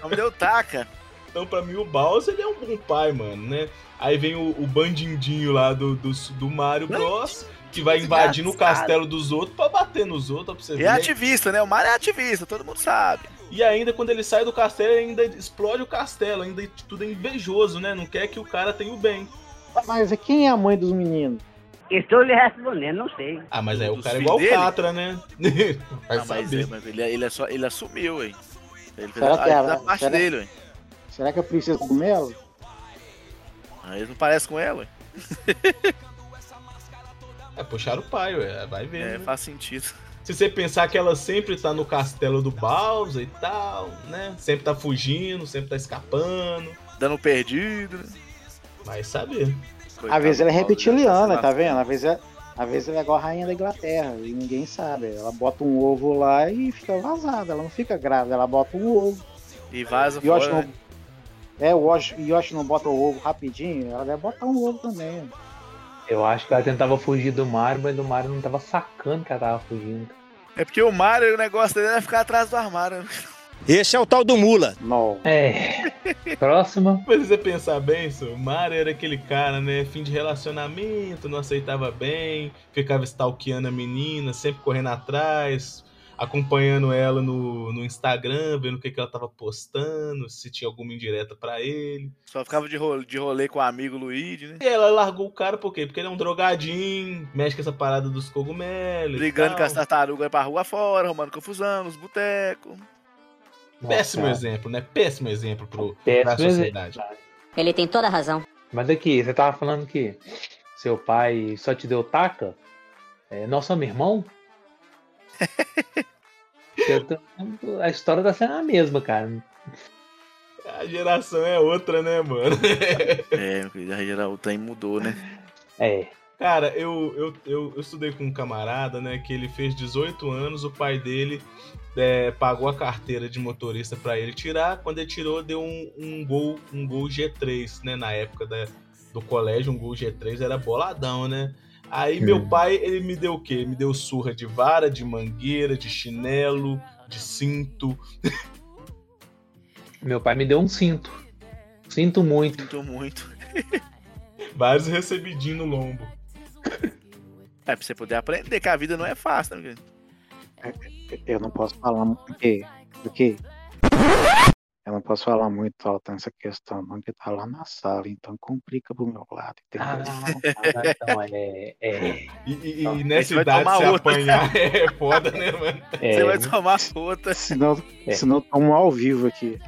Não me deu taca. Então, pra mim, o Bowser ele é um bom pai, mano, né? Aí vem o, o bandindinho lá do, do, do Mario Bros. Que vai invadindo o castelo dos outros pra bater nos outros, pra você ver. é ativista, né? O Mario é ativista, todo mundo sabe. E ainda quando ele sai do castelo, ele ainda explode o castelo, ainda tudo é invejoso, né? Não quer que o cara tenha o bem. Mas quem é a mãe dos meninos? Estou lhe respondendo, não sei. Ah, mas aí o Dos cara é igual o? Catra, né? Vai Ah, mas, saber. é, mas ele, ele, é só, ele assumiu, hein? Ele fez Será a, que ela- fez a parte será- dele, hein? Será que é a princesa do Melo? Aí ele não parece com ela, hein? É, puxaram o pai, ué. Vai ver. É, né? faz sentido. Se você pensar que ela sempre tá no castelo do Bowser e tal, né? Sempre tá fugindo, sempre tá escapando. Dando perdido, né? Vai saber. Às vezes ela é Coitado Bowser, reptiliana, tá vendo? Às vezes, é, às vezes ela é igual a rainha da Inglaterra e ninguém sabe. Ela bota um ovo lá e fica vazada. Ela não fica grávida, ela bota um ovo. E vaza Yoshi fora, não, né? é, o Yoshi, Yoshi não bota o ovo rapidinho, ela deve botar um ovo também. Eu acho que ela tentava fugir do Mario, mas o Mario não tava sacando que ela tava fugindo. É porque o Mario, o negócio dele é ficar atrás do armário. Esse é o tal do Mula. Não. É. Próxima. Mas se você pensar bem, o Mario era aquele cara, né? Fim de relacionamento, não aceitava bem, ficava stalkeando a menina, sempre correndo atrás, acompanhando ela no, no Instagram, vendo o que, que ela tava postando, se tinha alguma indireta pra ele. Só ficava de rolê, de rolê com o amigo Luigi, né? E ela largou o cara por quê? Porque ele é um drogadinho, mexe com essa parada dos cogumelos. e Brigando tal. com as tartarugas pra rua fora, arrumando confusão nos botecos. Péssimo Nossa. exemplo, né? Péssimo exemplo pro, Péssimo pra exemplo. sociedade. Ele tem toda a razão. Mas aqui, você tava falando que seu pai só te deu taca? É, nós somos irmão? Tô- A história tá sendo a mesma, cara. A geração é outra, né, mano? É, já geral, o trem mudou, né? É. Cara, eu, eu, eu, eu estudei com um camarada, né, que ele fez 18 anos, o pai dele é, pagou a carteira de motorista pra ele tirar, quando ele tirou deu um, um gol um gol G3, né, na época da, do colégio, um gol G3 era boladão, né? Aí meu pai, ele me deu o quê? Me deu surra de vara, de mangueira, de chinelo, de cinto. Meu pai me deu um cinto. Sinto muito. Sinto muito. Vários recebidinhos no lombo. É, pra você poder aprender que a vida não é fácil, né? Eu não posso falar muito. Por quê? Por quê? Eu não posso falar muito alto nessa questão, não, porque tá lá na sala, então complica pro meu lado, entendeu? Ah, então é. é. E, e- e Então, nessa vai idade se outra. apanhar é foda, né, mano? é, Você vai tomar outra. Senão, É. senão tamo ao vivo aqui.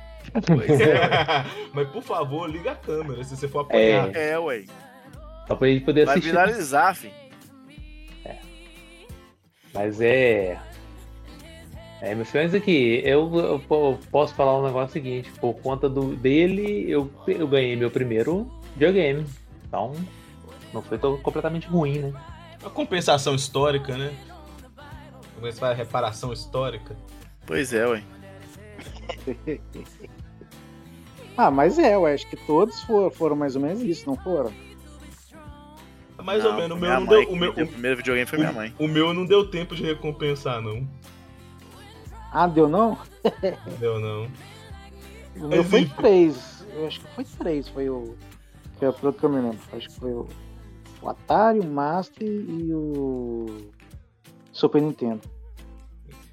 Pois é. Mas por favor, liga a câmera se você for apanhar. É, ué. Só pra gente poder Vai assistir. viralizar, fi. Mas é. É, meus filhos aqui, eu, eu po- posso falar um negócio seguinte, por conta do, dele, eu, eu ganhei meu primeiro videogame. Então, não foi tão completamente ruim, né? Uma compensação histórica, né? É faz reparação histórica? Pois é, ué. Ah, mas é, eu acho que todos foram, foram mais ou menos isso, não foram? Mais Não, ou menos, o meu não deu. O me meu, deu O primeiro videogame foi minha mãe. o meu não deu tempo de recompensar, não. Ah, deu não? Não deu, não. O meu Mas foi enfim. três. Eu acho que foi três, foi o. Que é pelo que eu me lembro. Acho que foi o, o Atari, o Master e o Super Nintendo.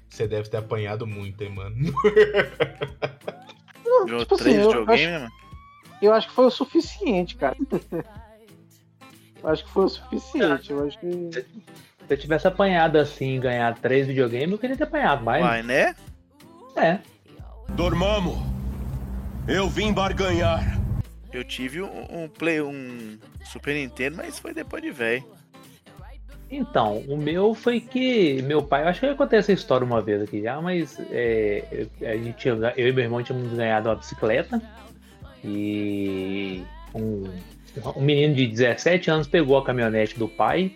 Você deve ter apanhado muito, hein, mano. Eu, Ganhou tipo assim, três eu, videogames, acho, né, mano? eu acho que foi o suficiente, cara. eu acho que foi o suficiente. Eu acho que. Se eu tivesse apanhado assim e ganhado três videogames, eu queria ter apanhado mais. Vai, né? É. Dormamos. Eu vim barganhar. Eu tive um, um Play, um Super Nintendo, mas foi depois de velho. Então, o meu foi que meu pai, eu acho que eu contei essa história uma vez aqui já, mas é, eu- a gente tinha, eu e meu irmão tínhamos ganhado uma bicicleta e um, um menino de 17 anos pegou a caminhonete do pai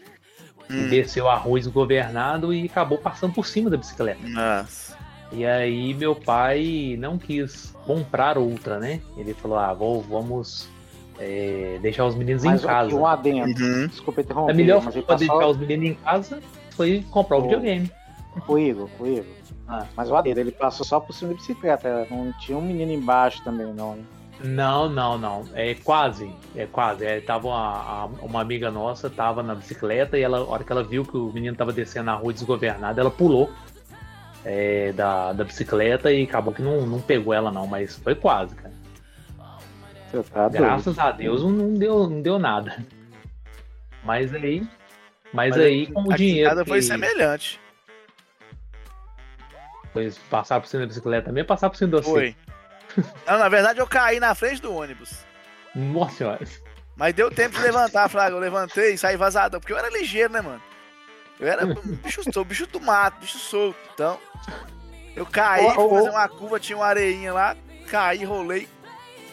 e desceu a rua desgovernado e acabou passando por cima da bicicleta. Nossa. E aí meu pai não quis comprar outra, né? Ele falou, ah, vou, vamos é, deixar os meninos Mas em casa. um adendo. Uhum. Desculpa interromper. A melhor forma de deixar os meninos em casa foi comprar o Ô. videogame. O Igor, o Igor. Ah. Mas o adendo, ele passou só por cima da bicicleta. Não tinha um menino embaixo também, não. né? Não, não, não. É quase. É quase. É, tava uma, a- uma amiga nossa, tava na bicicleta e ela, a hora que ela viu que o menino tava descendo a rua desgovernado, ela pulou é, da, da bicicleta e acabou que não, não pegou ela, não, mas foi quase, cara. Você tá doido. Graças a Deus não deu, não deu nada. Mas aí. Mas, Mas aí, com o dinheiro. casa foi que semelhante. Foi passar por cima da bicicleta também, passar por cima do Foi. Não, na verdade eu caí na frente do ônibus. Nossa senhora. Mas deu tempo de levantar, Fraga. Eu levantei e saí vazadão. Porque eu era ligeiro, né, mano? Eu era um bicho solto, bicho do mato, bicho solto. Então, eu caí, Ô, ô, fui fazer uma curva, tinha uma areinha lá, caí, rolei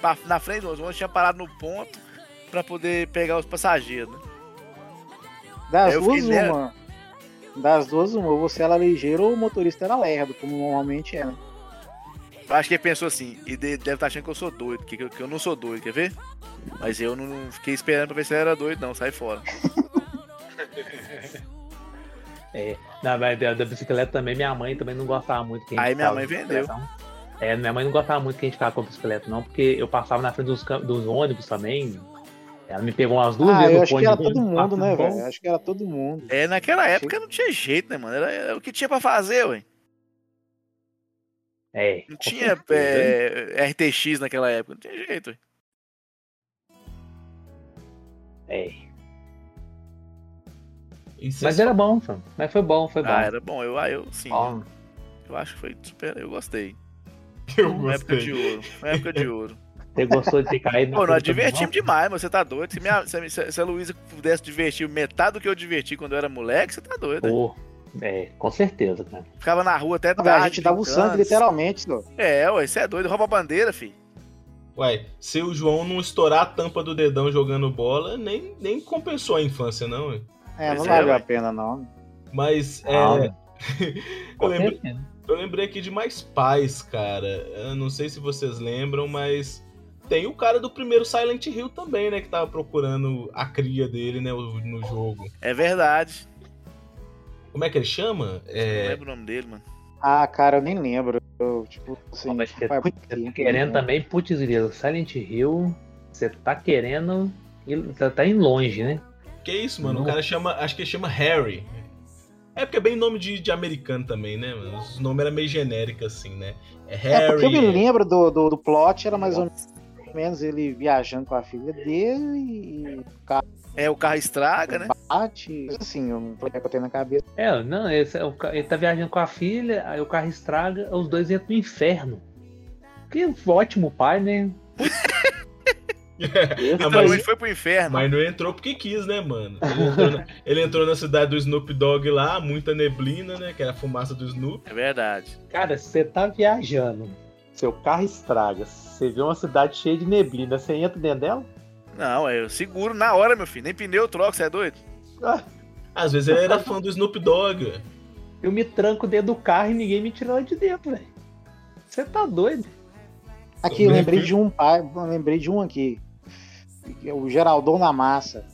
pra- na frente do ônibus. Tinha parado no ponto pra poder pegar os passageiros, né? Das Aí eu duas, uma. Das duas, uma. Ou você era ligeiro ou o motorista era lerdo, como normalmente é. né? Eu acho que ele pensou assim, e de- deve estar achando que eu sou doido, que, que eu não sou doido, quer ver? Mas eu não fiquei esperando pra ver se ele era doido, não, sai fora. É, na da, da bicicleta também, minha mãe também não gostava muito que a gente Aí minha mãe vendeu. não. É, minha mãe não gostava muito que a gente ficava com a bicicleta, não, porque eu passava na frente dos, dos ônibus também. Ela me pegou umas duas Ah, vezes eu acho que era todo mundo, né, velho? Acho que era todo mundo. É, naquela época não tinha jeito, né, mano? Era, era o que tinha pra fazer, ué. É. Não tinha certeza. é, RTX naquela época, não tinha jeito. É. Mas era bom, mas foi bom, foi bom. Ah, era bom, eu, ah, eu sim. Bom. Eu acho que foi super. Eu gostei. Eu Uma época gostei. de ouro. Uma época de ouro. Você gostou de ter caído Pô, nós divertimos demais, mas você tá doido. Se, minha, se, se- a Luísa pudesse divertir metade do que eu diverti quando eu era moleque, você tá doido. Pô, é, com certeza, cara. Ficava na rua até tarde. a gente dava o sangue, literalmente, senhor. É, ué, você é doido. Rouba a bandeira, filho. Ué, se o João não estourar a tampa do dedão jogando bola, nem, nem compensou a infância, não. ué. É, Pois não é, valeu ué. a pena, não. Mas é. Eu, lembrei, eu lembrei aqui de mais pais, cara. Eu não sei se vocês lembram, mas tem o cara do primeiro Silent Hill também, né? Que tava procurando a cria dele, né? No jogo. É verdade. Como é que ele chama? Não É. lembro o nome dele, mano. Ah, cara, eu nem lembro. Eu, tipo, assim, Mas você faz tá querendo né? também, putz, grilo, Silent Hill, você tá querendo. ir- Tá, tá indo longe, né? Que isso, mano? O Não. cara chama. Acho que ele chama Harry. É porque é bem nome de, de americano também, né? mano? Os nomes eram meio genéricos, assim, né? É É, porque eu me Harry. lembro do, do, do plot, era mais ou menos ele viajando com a filha dele e o carro É, o carro estraga, né? bate. Assim, não tô que eu tenho na cabeça. É, não, esse é o ele tá viajando com a filha, aí o carro estraga, os dois entram no inferno. Que ótimo pai, né? Então mas, ele foi pro inferno. mas não entrou porque quis, né, mano? Ele entrou, na, ele entrou na cidade do Snoop Dogg lá, muita neblina, né? Que é a fumaça do Snoop. É verdade. Cara, você tá viajando, seu carro estraga, você vê uma cidade cheia de neblina, você entra dentro dela? Não, é, eu seguro na hora, meu filho. Nem pneu eu troco, você é doido? Às vezes ele era fã do Snoop Dogg. Eu me tranco dentro do carro e ninguém me tira lá de dentro, velho. Você tá doido? Aqui, eu lembrei de um pai, lembrei de um aqui. que é O Geraldão na massa.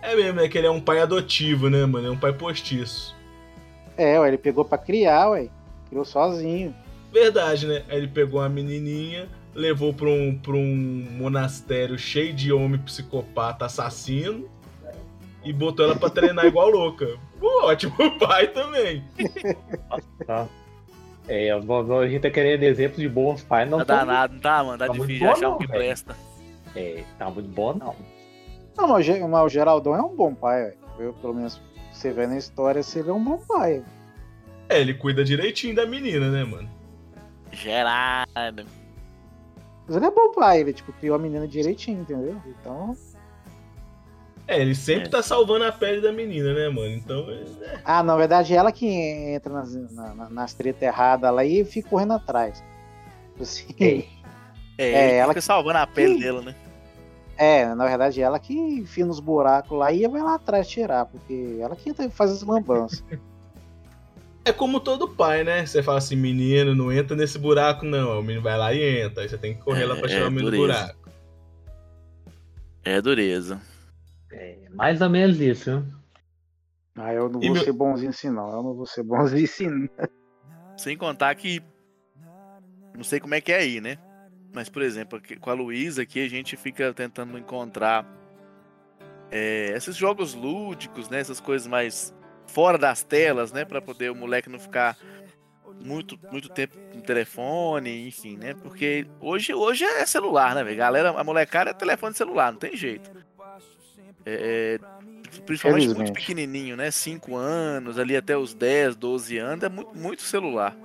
É mesmo, é que ele é um pai adotivo, né, mano? É um pai postiço. É, ué, ele pegou pra criar, ué. Criou sozinho. Verdade, né? Aí ele pegou uma menininha, levou pra um, pra um monastério cheio de homem psicopata assassino e botou ela pra treinar igual louca. Pô, ótimo pai também. Tá. É, a gente tá querendo exemplos de bons pais, não Tá danado, não tá, mano? Tá, Tá muito difícil bom achar um não, que velho. presta. É, tá muito bom, não. Não, mas o Ge- mas o Geraldão é um bom pai, velho. Eu, pelo menos, você vê na história, se ele é um bom pai. É, ele cuida direitinho da menina, né, mano? Gerado. Mas ele é bom pai, ele, tipo, criou a menina direitinho, entendeu? Então. É, ele sempre tá salvando a pele da menina, né, mano? Então, é... Ah, na verdade, ela que entra nas, na- na- nas tretas erradas lá e fica correndo atrás. Assim, É, É, ele ela fica salvando a pele dela, né? É, na verdade, ela que enfia nos buracos lá e vai lá atrás tirar, porque ela que entra e faz as lambanças. é como todo pai, né? Você fala assim, menino, não entra nesse buraco, não. O menino vai lá e entra. Aí você tem que correr lá pra É, tirar o menino do buraco. É dureza. É, mais ou menos isso? Ah, eu não E vou meu- ser bonzinho assim, não. Eu não vou ser bonzinho assim, não. Sem contar que. Não sei como é que é aí, né? Mas, por exemplo, aqui- com a Luísa aqui, a gente fica tentando encontrar é, esses jogos lúdicos, né? Essas coisas mais fora das telas, né? Pra poder o moleque não ficar muito, muito tempo no telefone, enfim, né? Porque hoje, hoje é celular, né, velho? Galera, a molecada é telefone celular, não tem jeito. É, é, principalmente muito Felizmente. pequenininho, né? 5 anos, ali até os 10, 12 anos, é muito, muito celular.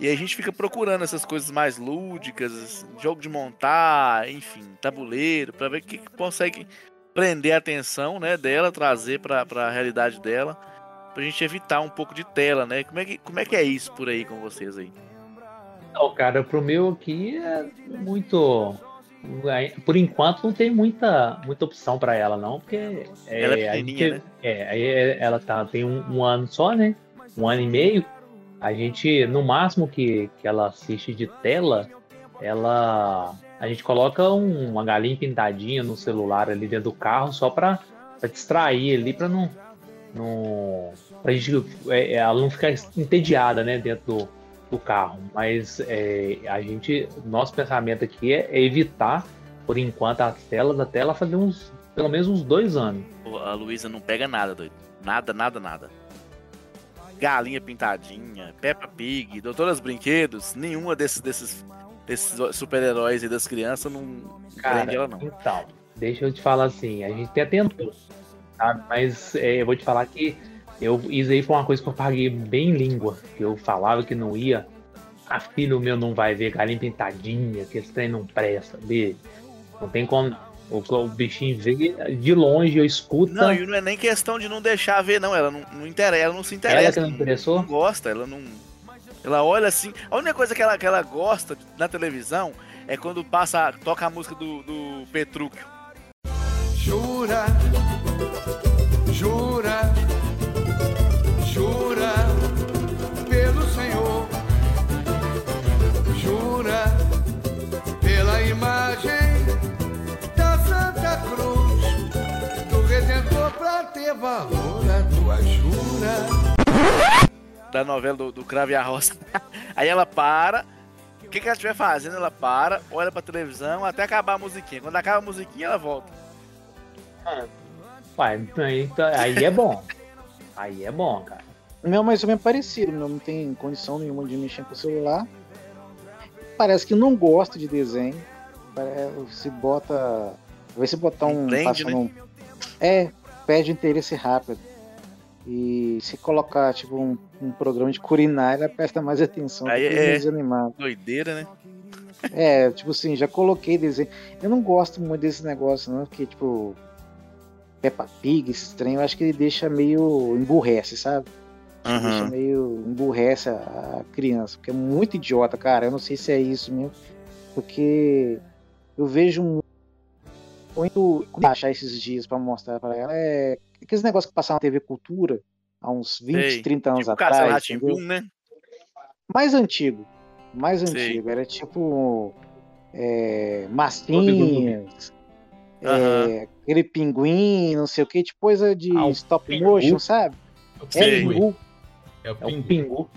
E a gente fica procurando essas coisas mais lúdicas, jogo de montar, enfim, tabuleiro, pra ver o que, que consegue prender a atenção, né, dela, trazer pra, pra realidade dela, pra gente evitar um pouco de tela, né? Como é que, como é, que é isso por aí com vocês aí? Não, cara, pro meu aqui é muito. Por enquanto não tem muita, muita opção pra ela, não, porque. Ela é pequenininha, gente- É, aí é- ela tá, tem um, um ano só, né? Um ano e meio. A gente, no máximo que, que ela assiste de tela, ela. A gente coloca um- uma galinha pintadinha no celular ali dentro do carro só pra, pra distrair ali, pra não. Não pra gente, é, ela não ficar entediada, né, dentro do, do carro. Mas é, a gente, nosso pensamento aqui é, é evitar, por enquanto, as telas até ela fazer uns, pelo menos uns dois anos. A Luísa não pega nada, doido. Nada, nada, nada. Galinha pintadinha, Peppa Pig, Doutoras Brinquedos, nenhuma desses, desses, desses super-heróis e das crianças não prende ela, não. Então, deixa eu te falar assim, a gente até tentou, sabe? Mas é, eu vou te falar que eu, isso aí foi uma coisa que eu paguei bem língua, que eu falava que não ia. A filho meu não vai ver galinha pintadinha, que esse trem não presta, B. Não tem como. O, o bichinho vê de longe, eu escuto. Não, e não é nem questão de não deixar ver, não. Ela não, não interessa, ela não se interessa. Ela que não interessou? Não gosta, ela não. Ela olha assim. A única coisa que ela, que ela gosta na televisão é quando passa, toca a música do, do Petrúquio. Jura, jura, jura pelo Senhor, jura pela imagem da Santa Cruz, do Redentor pra ter valor a tua jura. Da novela do, do Crave a Roça. Aí ela para. O que, que ela estiver fazendo, ela para, olha pra televisão até acabar a musiquinha. Quando acaba a musiquinha, ela volta. Pai, aí, tá- aí é bom. Aí é bom, cara. O meu é mais ou menos parecido, meu não tem condição nenhuma de mexer com o celular. Parece que não gosta de desenho. Se bota. Vê se botar um. Entende, passando né? um- É, perde interesse rápido. E se colocar, tipo, um, um programa de culinária, ela presta mais atenção. Aí do que é- desenho animado. Doideira, né? É, tipo assim, já coloquei desenho. Eu não gosto muito desse negócio, não, porque, tipo, Peppa Pig, esse trem, eu acho que ele deixa meio. emburrece, sabe? Deixa Aham. meio. emburrece a, criança, porque é muito idiota, cara. Eu não sei se é isso mesmo, porque eu vejo mu- muito. Como achar esses dias pra mostrar pra ela é. Aqueles negócios que passavam na TV Cultura há uns 20, Sei. 30 anos Tipo atrás. Rá-Tim-Bum, né? Mais antigo. Mais Sei. antigo. Era tipo. É, massinhas. é, Aham. Aquele pinguim, não sei o que, tipo coisa de Ah, stop Pingu. motion, sabe? É pingu. É o É o pingu. pingu.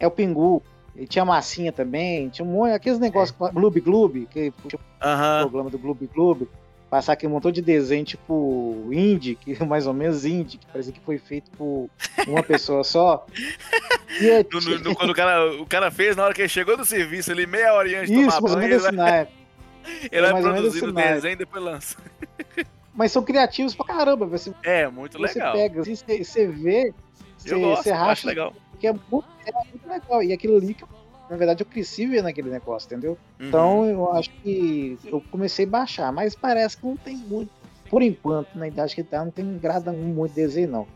É o pingu. E tinha massinha também, tinha um monte, aqueles negócios, Gloob Gloob, que tinha o Aham. programa do Gloob Gloob. passar aquele montão de desenho tipo indie, que mais ou menos indie, que parece que foi feito por uma pessoa só. E é, No- no- no- quando o cara, o cara fez, na hora que ele chegou do serviço, ali meia hora antes de Isso, tomar banho, ele É vai menos produzindo o naipe. desenho e depois lança. Mas são criativos pra caramba. Você, É, muito você legal. pega, assim, você, você vê, você, Eu gosto, você racha acho legal. que é muito, é muito legal. E aquilo ali, que, na verdade, eu cresci vendo aquele negócio, entendeu? Uhum. Então eu acho que eu comecei a baixar, mas parece que não tem muito. Por enquanto, na idade que tá, não tem grada muito desenho, não.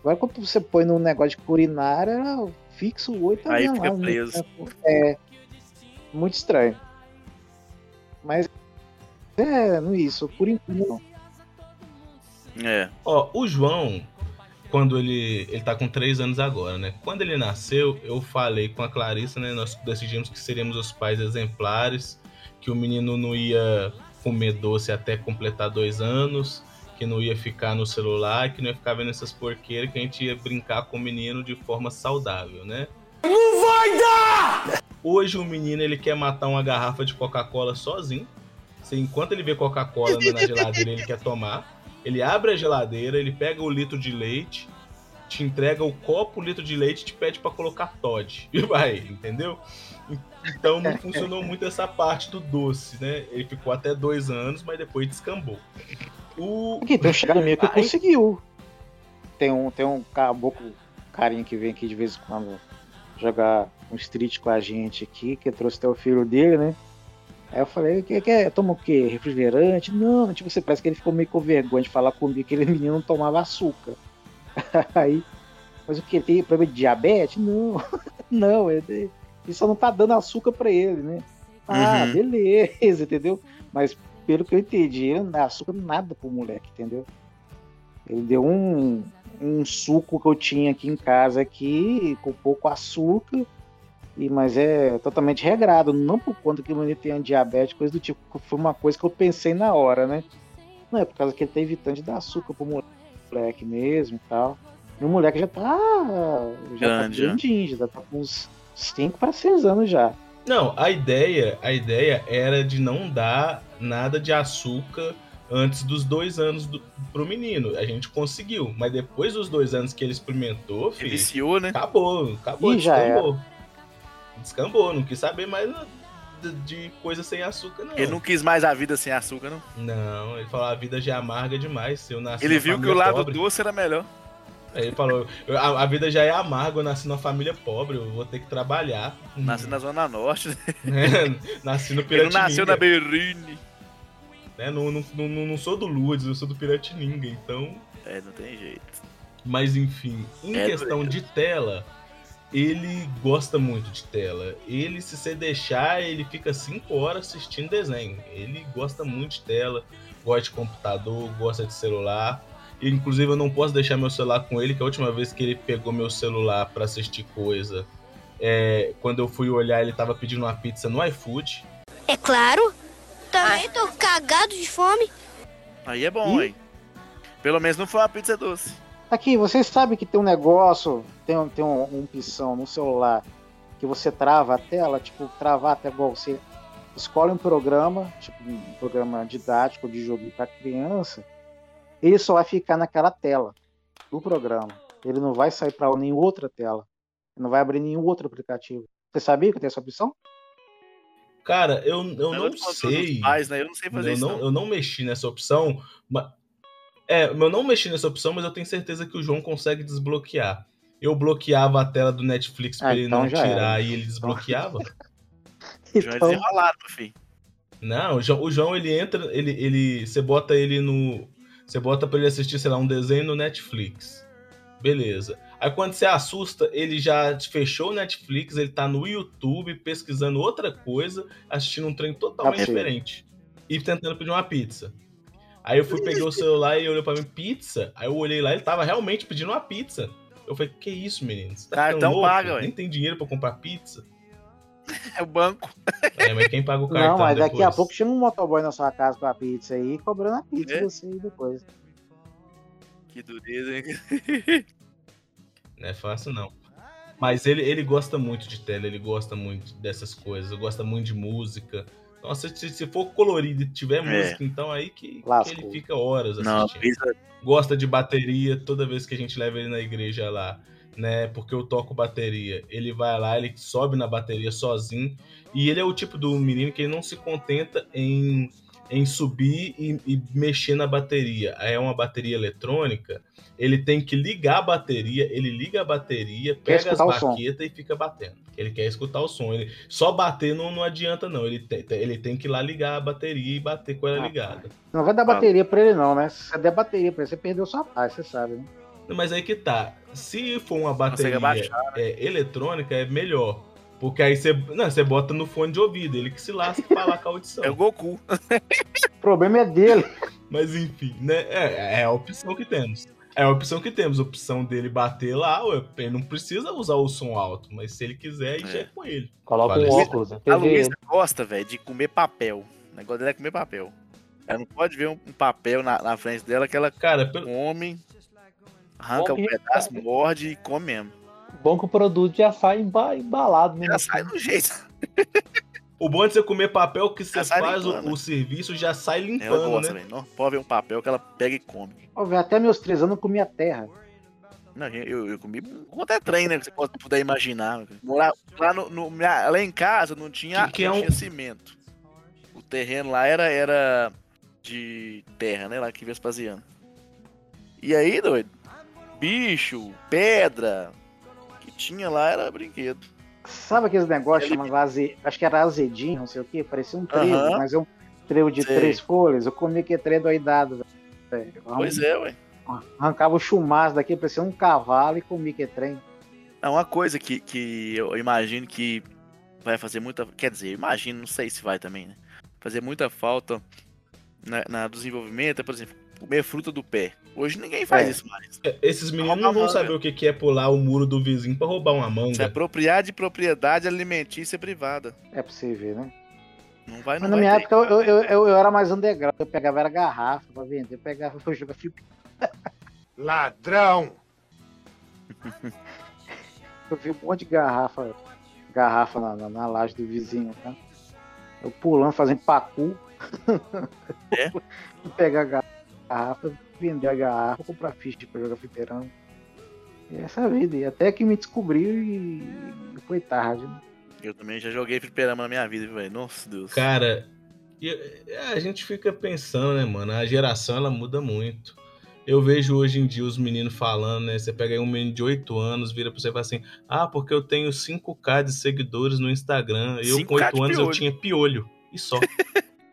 Agora quando você põe num negócio de culinária, fixo o oi tá Aí fica lá, né? preso. É muito estranho. Mas é, não isso, por enquanto não. É. Ó, o João, quando ele. Ele tá com 3 anos agora, né? Quando ele nasceu, eu falei com a Clarissa, né? Nós decidimos que seríamos os pais exemplares, que o menino não ia comer doce até completar dois anos, que não ia ficar no celular, que não ia ficar vendo essas porqueiras, que a gente ia brincar com o menino de forma saudável, né? Dar! Hoje o menino ele quer matar uma garrafa de Coca-Cola sozinho. Se enquanto ele vê Coca-Cola na geladeira, ele quer tomar. Ele abre a geladeira, ele pega o litro de leite, te entrega o copo, o litro de leite e te pede pra colocar Todd. E vai, entendeu? Então não funcionou muito essa parte do doce, né? Ele ficou até dois anos, mas depois descambou. O... Um chegado meio que conseguiu. Tem um, tem um caboclo, carinha que vem aqui de vez em quando jogar um street com a gente aqui, que trouxe até o filho dele, né? Aí eu falei, que quer? Toma o quê? Refrigerante? Não, tipo, você parece que ele ficou meio com vergonha de falar comigo que aquele menino não tomava açúcar. Aí, mas o que? Tem problema de diabetes? Não, não, ele, ele só não tá dando açúcar pra ele, né? Ah, Uhum. beleza, entendeu? Mas pelo que eu entendi, ele não dá açúcar nada pro moleque, entendeu? Ele deu um, um suco que eu tinha aqui em casa aqui, com pouco açúcar, e, mas é totalmente regrado, não por conta que o menino tenha diabetes, coisa do tipo, foi uma coisa que eu pensei na hora, né? Não é por causa que ele tá evitando de dar açúcar pro moleque mesmo e tal. E o moleque já tá. Já Grande, tá já. grandinho, já tá com uns 5 para 6 anos já. Não, a ideia, a ideia era de não dar nada de açúcar antes dos dois anos do, pro menino. A gente conseguiu, mas depois dos dois anos que ele experimentou, filho, Viciou, né? acabou, acabou, Ih, já descambou. Descambou, não quis saber mais de, de coisa sem açúcar, não. Ele não quis mais a vida sem açúcar, não. Não, ele falou, a vida já é amarga demais. Se eu nasci Ele viu que o lado pobre- doce era melhor. Aí ele falou, "Eu- a, a vida já é amarga, eu nasci numa família pobre, eu vou ter que trabalhar. Nasceu na Zona Norte, né? nasci no Ele Piratininga. não nasceu na Berrine. Né? Não, não, não, não sou do Lourdes, eu sou do Piratininga, então. É, não tem jeito. Mas enfim, em É questão doido. de tela, ele gosta muito de tela. Ele, se você deixar, ele fica 5 horas assistindo desenho. Ele gosta muito de tela, gosta de computador, gosta de celular. E, inclusive, eu não posso deixar meu celular com ele, que a última vez que ele pegou meu celular pra assistir coisa, é, quando eu fui olhar, ele tava pedindo uma pizza no iFood. É claro. Também tô cagado de fome. Aí é bom, hein? Pelo menos não foi uma pizza doce. Aqui, vocês sabem que tem um negócio, tem, um- tem um, uma opção no celular que você trava a tela, tipo, travar até igual você escolhe um programa, tipo um programa didático de jogo para criança, ele só vai ficar naquela tela do programa. Ele não vai sair para nenhuma outra tela. Ele não vai abrir nenhum outro aplicativo. Você sabia que tem essa opção? Cara, eu, eu não controle sei. pais, né? Eu não sei fazer eu isso, Não, não. Eu não mexi nessa opção. Mas... É, eu não mexi nessa opção, mas eu tenho certeza que o João consegue desbloquear. Eu bloqueava a tela do Netflix pra Ah, ele então não já era. tirar e ele desbloqueava. Já é desenrolado, filho. Não, o João, o João, ele entra, ele, ele, você bota ele no, você bota pra ele assistir, sei lá, um desenho no Netflix. Beleza. Aí quando você assusta, ele já fechou o Netflix, ele tá no YouTube pesquisando outra coisa, assistindo um trem totalmente Ah, diferente. E tentando pedir uma pizza. Aí eu fui, peguei o celular e olhou pra mim, pizza? Aí eu olhei lá, ele tava realmente pedindo uma pizza. Eu falei, que isso, menino? Você tá Cartão ficando louco? paga, ué. Nem tem dinheiro pra comprar pizza? É o banco. É, mas quem paga o cartão Não, mas daqui a depois? pouco chega um motoboy na sua casa com a pizza aí, cobrando a pizza É? você aí depois. Que dureza, hein? Não é fácil, não. Mas ele, ele gosta muito de tela, ele gosta muito dessas coisas, gosta muito de música. Nossa, se, se for colorido e tiver É. música, então aí que, que ele fica horas Não, assistindo. Brisa- Gosta de bateria toda vez que a gente leva ele na igreja lá, né? Porque eu toco bateria. Ele vai lá, ele sobe na bateria sozinho. E ele é o tipo do menino que ele não se contenta em, em subir e, e mexer na bateria. É uma bateria eletrônica. Ele tem que ligar a bateria, ele liga a bateria, pega as baquetas e fica batendo. Ele quer escutar o som. Ele, só bater não, não adianta, não. Ele tem, ele tem que ir lá ligar a bateria e bater com ela ligada. Não vai dar bateria pra ele, não, né? Se você der bateria pra ele, você perdeu sua paz, você sabe, né? Mas aí que tá. Se for uma bateria abaixar, é, eletrônica, é melhor. Porque aí você. Não, você bota no fone de ouvido, ele que se lasca pra lá com a audição. É o Goku. O problema é dele. Mas enfim, né? É, é a opção que temos. É a opção que temos. A opção dele bater lá, ele não precisa usar o som alto. Mas se ele quiser, aí já é com ele. Coloca Parece- um óculos? A Luísa gosta, velho, de comer papel. O negócio dela é comer papel. Ela não pode ver um, papel na, na frente dela que ela Cara, come, arranca Come um pedaço, morde e come mesmo. Bom que o produto já sai emba- embalado, né? Já sai do jeito. O bom de você comer papel que você faz o, limpando. o serviço já sai Ela limpando, gosta, né? Não pode ver um papel que ela pega e come. Até meus três anos eu comia terra. Não, eu, eu comi quanto é trem, né? Que você pode puder imaginar. Lá, lá, no, no- minha- lá em casa não tinha, Que- que é um- tinha cimento. O terreno lá era, era de terra, né? Lá que Vespasiano. E aí, doido? Bicho, pedra. Tinha lá era brinquedo. Sabe aqueles negócios chamados aze... acho que era azedinho, não sei o que, parecia um trevo, Aham. mas é um trevo de Sei. três folhas. Eu comia que trevo doidado, velho. Pois é, ué. Arrancava o chumaço daqui, parecia um cavalo e comia que trem. É uma coisa que, que eu imagino que vai fazer muita. Quer dizer, imagino, não sei se vai também, né? Fazer muita falta na, na desenvolvimento, é, por exemplo, comer fruta do pé. Hoje ninguém faz É. isso mais. Esses meninos não vão manga. saber o que é pular o muro do vizinho pra roubar uma Se manga. apropriar de propriedade alimentícia privada. É pra você ver, né? Não vai, Mas não na vai minha ter. época eu, eu, eu, eu era mais underground, eu pegava era garrafa pra vender, eu pegava pra jogar flip. Ladrão! Eu vi um monte de garrafa, garrafa na, na, na laje do vizinho, tá? Eu pulando, fazendo pacu. É? pegar a garrafa, vender a garrafa, comprar ficha pra jogar fliperama. E essa é a vida. E até que me descobriu e e foi tarde. né? Eu também já joguei fliperama na minha vida, velho. Nossa Deus. Cara, e, é, a gente fica pensando, né, mano? A geração ela muda muito. Eu vejo hoje em dia os meninos falando, né? Você pega aí um menino de 8 anos, vira pra você e fala assim: Ah, porque eu tenho 5k de seguidores no Instagram. Eu com 5K 8 de anos eu piolho. tinha piolho. E só.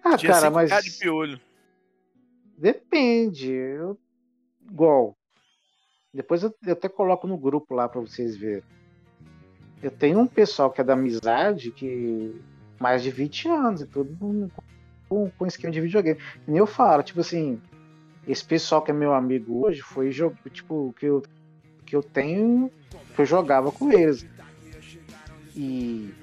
Ah, Tinha cara, 5K mas de piolho. Depende. Eu... Igual. Depois eu, eu até coloco no grupo lá pra vocês verem. Eu tenho um pessoal que é da amizade que mais de 20 anos e tudo com, com, esquema de videogame. E eu falo, tipo assim, esse pessoal que é meu amigo hoje foi jogo, tipo, que eu, que eu tenho, que eu jogava com eles. E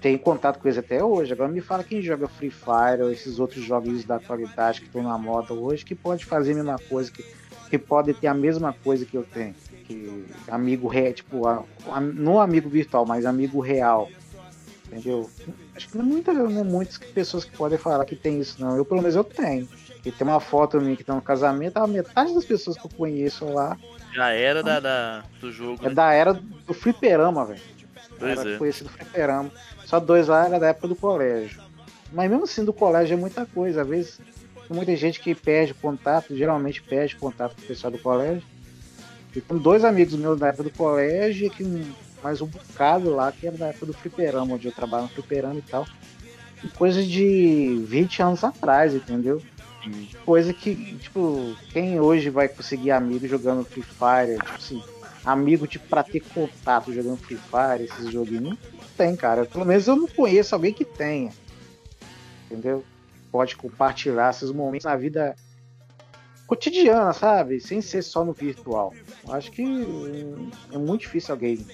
tenho contato com eles até hoje. Agora me fala quem joga Free Fire ou esses outros jogos da atualidade que estão na moda hoje, que pode fazer a mesma coisa, que, que pode ter a mesma coisa que eu tenho. Que amigo real, tipo, a, a- não amigo virtual, mas amigo real. Entendeu? Acho que não é, não é muitas pessoas que podem falar que tem isso, não. Eu, pelo menos, eu tenho. E tem uma foto minha que tá no casamento, a metade das pessoas que eu conheço lá Já era da, da- do jogo. é né? da era do fliperama, velho. Pois Era é. conhecido fliperama. Só dois lá era da época do colégio. Mas mesmo assim, do colégio é muita coisa. Às vezes, tem muita gente que perde contato, geralmente perde contato com o pessoal do colégio. E tem dois amigos meus da época do colégio, e que mais um bocado lá, que era da época do fliperama, onde eu trabalho no fliperama e tal. E coisa de 20 anos atrás, entendeu? Coisa que, tipo, quem hoje vai conseguir amigo jogando Free Fire, tipo assim, amigo tipo, pra ter contato jogando Free Fire, esses joguinhos, não tem, cara. Pelo menos eu não conheço alguém que tenha. Entendeu? Pode compartilhar esses momentos na vida cotidiana, sabe? Sem ser só no virtual. Eu acho que hum, é muito difícil alguém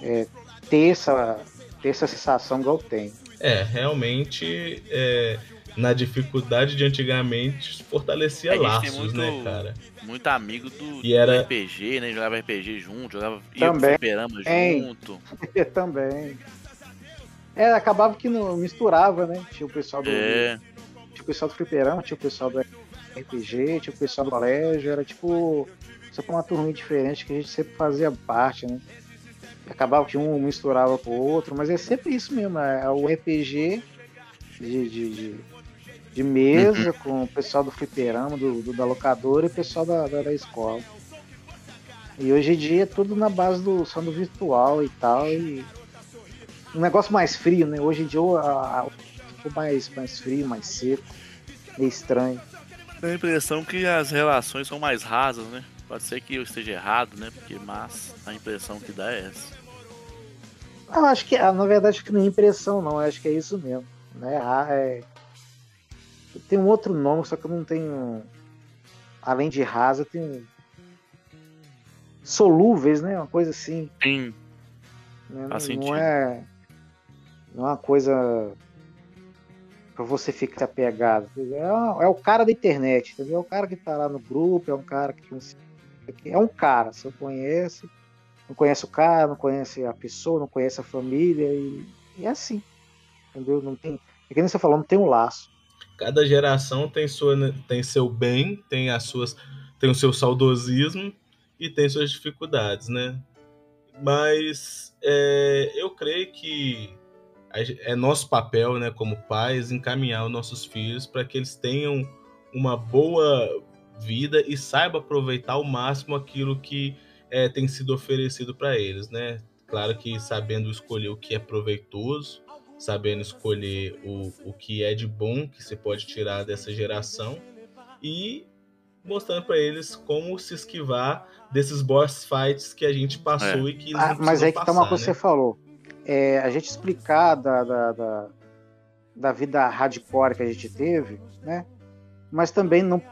é, ter, essa, ter essa sensação igual eu tenho. É, realmente, é, na dificuldade de antigamente, fortalecia tem laços, muito, né, cara? Muito amigo do, E era- do RPG, né? Jogava RPG junto, jogava ia pro Também. fliperama junto. Também. É, acabava que não misturava, né? Tinha o pessoal do. É. Tinha o pessoal do fliperão, tinha o pessoal do RPG, tinha o pessoal do colégio, era tipo. Sempre uma turminha diferente que a gente sempre fazia parte, né? Acabava que um misturava com o outro, mas é sempre isso mesmo, é o RPG de, de, de, de mesa com o pessoal do fliperama, do, do- da locadora e o pessoal da, da, da escola. E hoje em dia é tudo na base do só do virtual e tal. E um negócio mais frio, né? Hoje em dia a, a, ficou mais, mais frio, mais seco, meio estranho. Tenho a impressão que as relações são mais rasas, né? Pode ser que eu esteja errado, né? Porque, mas a impressão que dá é essa. Eu acho que, ah, na verdade, acho que não é impressão, não. Eu acho que é isso mesmo. Né? Ah, é... Tem um outro nome, só que eu não tenho. Além de rasa, tem um. Solúveis, né? Uma coisa assim. Sim. né? Faz Não, é. Não é uma coisa. Pra você ficar apegado. É, é o cara da internet, entendeu? É o cara que tá lá no grupo, é um cara que. É um cara, você conhece. Não conhece o cara, não conhece a pessoa, não conhece a família e, e é assim. Entendeu? Não tem. É que nem você falou, não tem um laço. Cada geração tem, sua, tem seu bem, tem as suas, tem o seu saudosismo e tem suas dificuldades, né? Mas é, eu creio que é nosso papel, né, como pais, encaminhar os nossos filhos para que eles tenham uma boa vida e saibam aproveitar ao máximo aquilo que é, tem sido oferecido para eles, né? Claro que sabendo escolher o que é proveitoso, sabendo escolher o, o que é de bom que se pode tirar dessa geração e mostrando para eles como se esquivar desses boss fights que a gente passou e que eles Ah, mas aí que tá uma coisa que né? você falou. É, a gente explicar da, da, da, da vida hardcore que a gente teve, né? Mas também não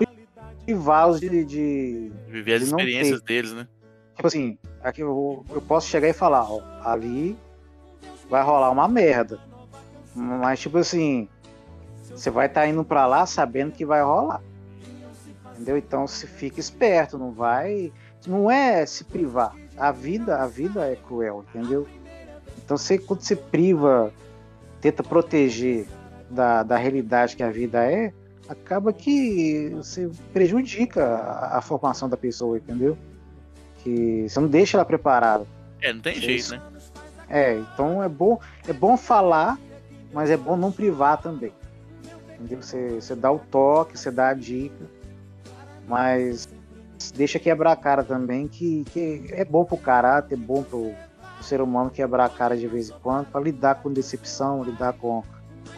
privá-los de, de, Viver as de experiências deles, né? Tipo assim, aqui eu, eu posso chegar e falar, ó, ali vai rolar uma merda. Mas tipo assim, você vai estar indo pra lá sabendo que vai rolar. Entendeu? Então se fica esperto, não vai. Não é se privar. A vida, a vida é cruel, entendeu? Então você, quando você priva, tenta proteger da, da realidade que a vida é, acaba que você prejudica a, a formação da pessoa, entendeu? Que você não deixa ela preparada. É, não tem Isso. jeito, né? É, então é bom, é bom falar, mas é bom não privar também. Entendeu? Você, você dá o toque, você dá a dica, mas deixa quebrar a cara também, que, que é bom pro caráter, é bom pro, pro ser humano quebrar a cara de vez em quando, para lidar com decepção, lidar com,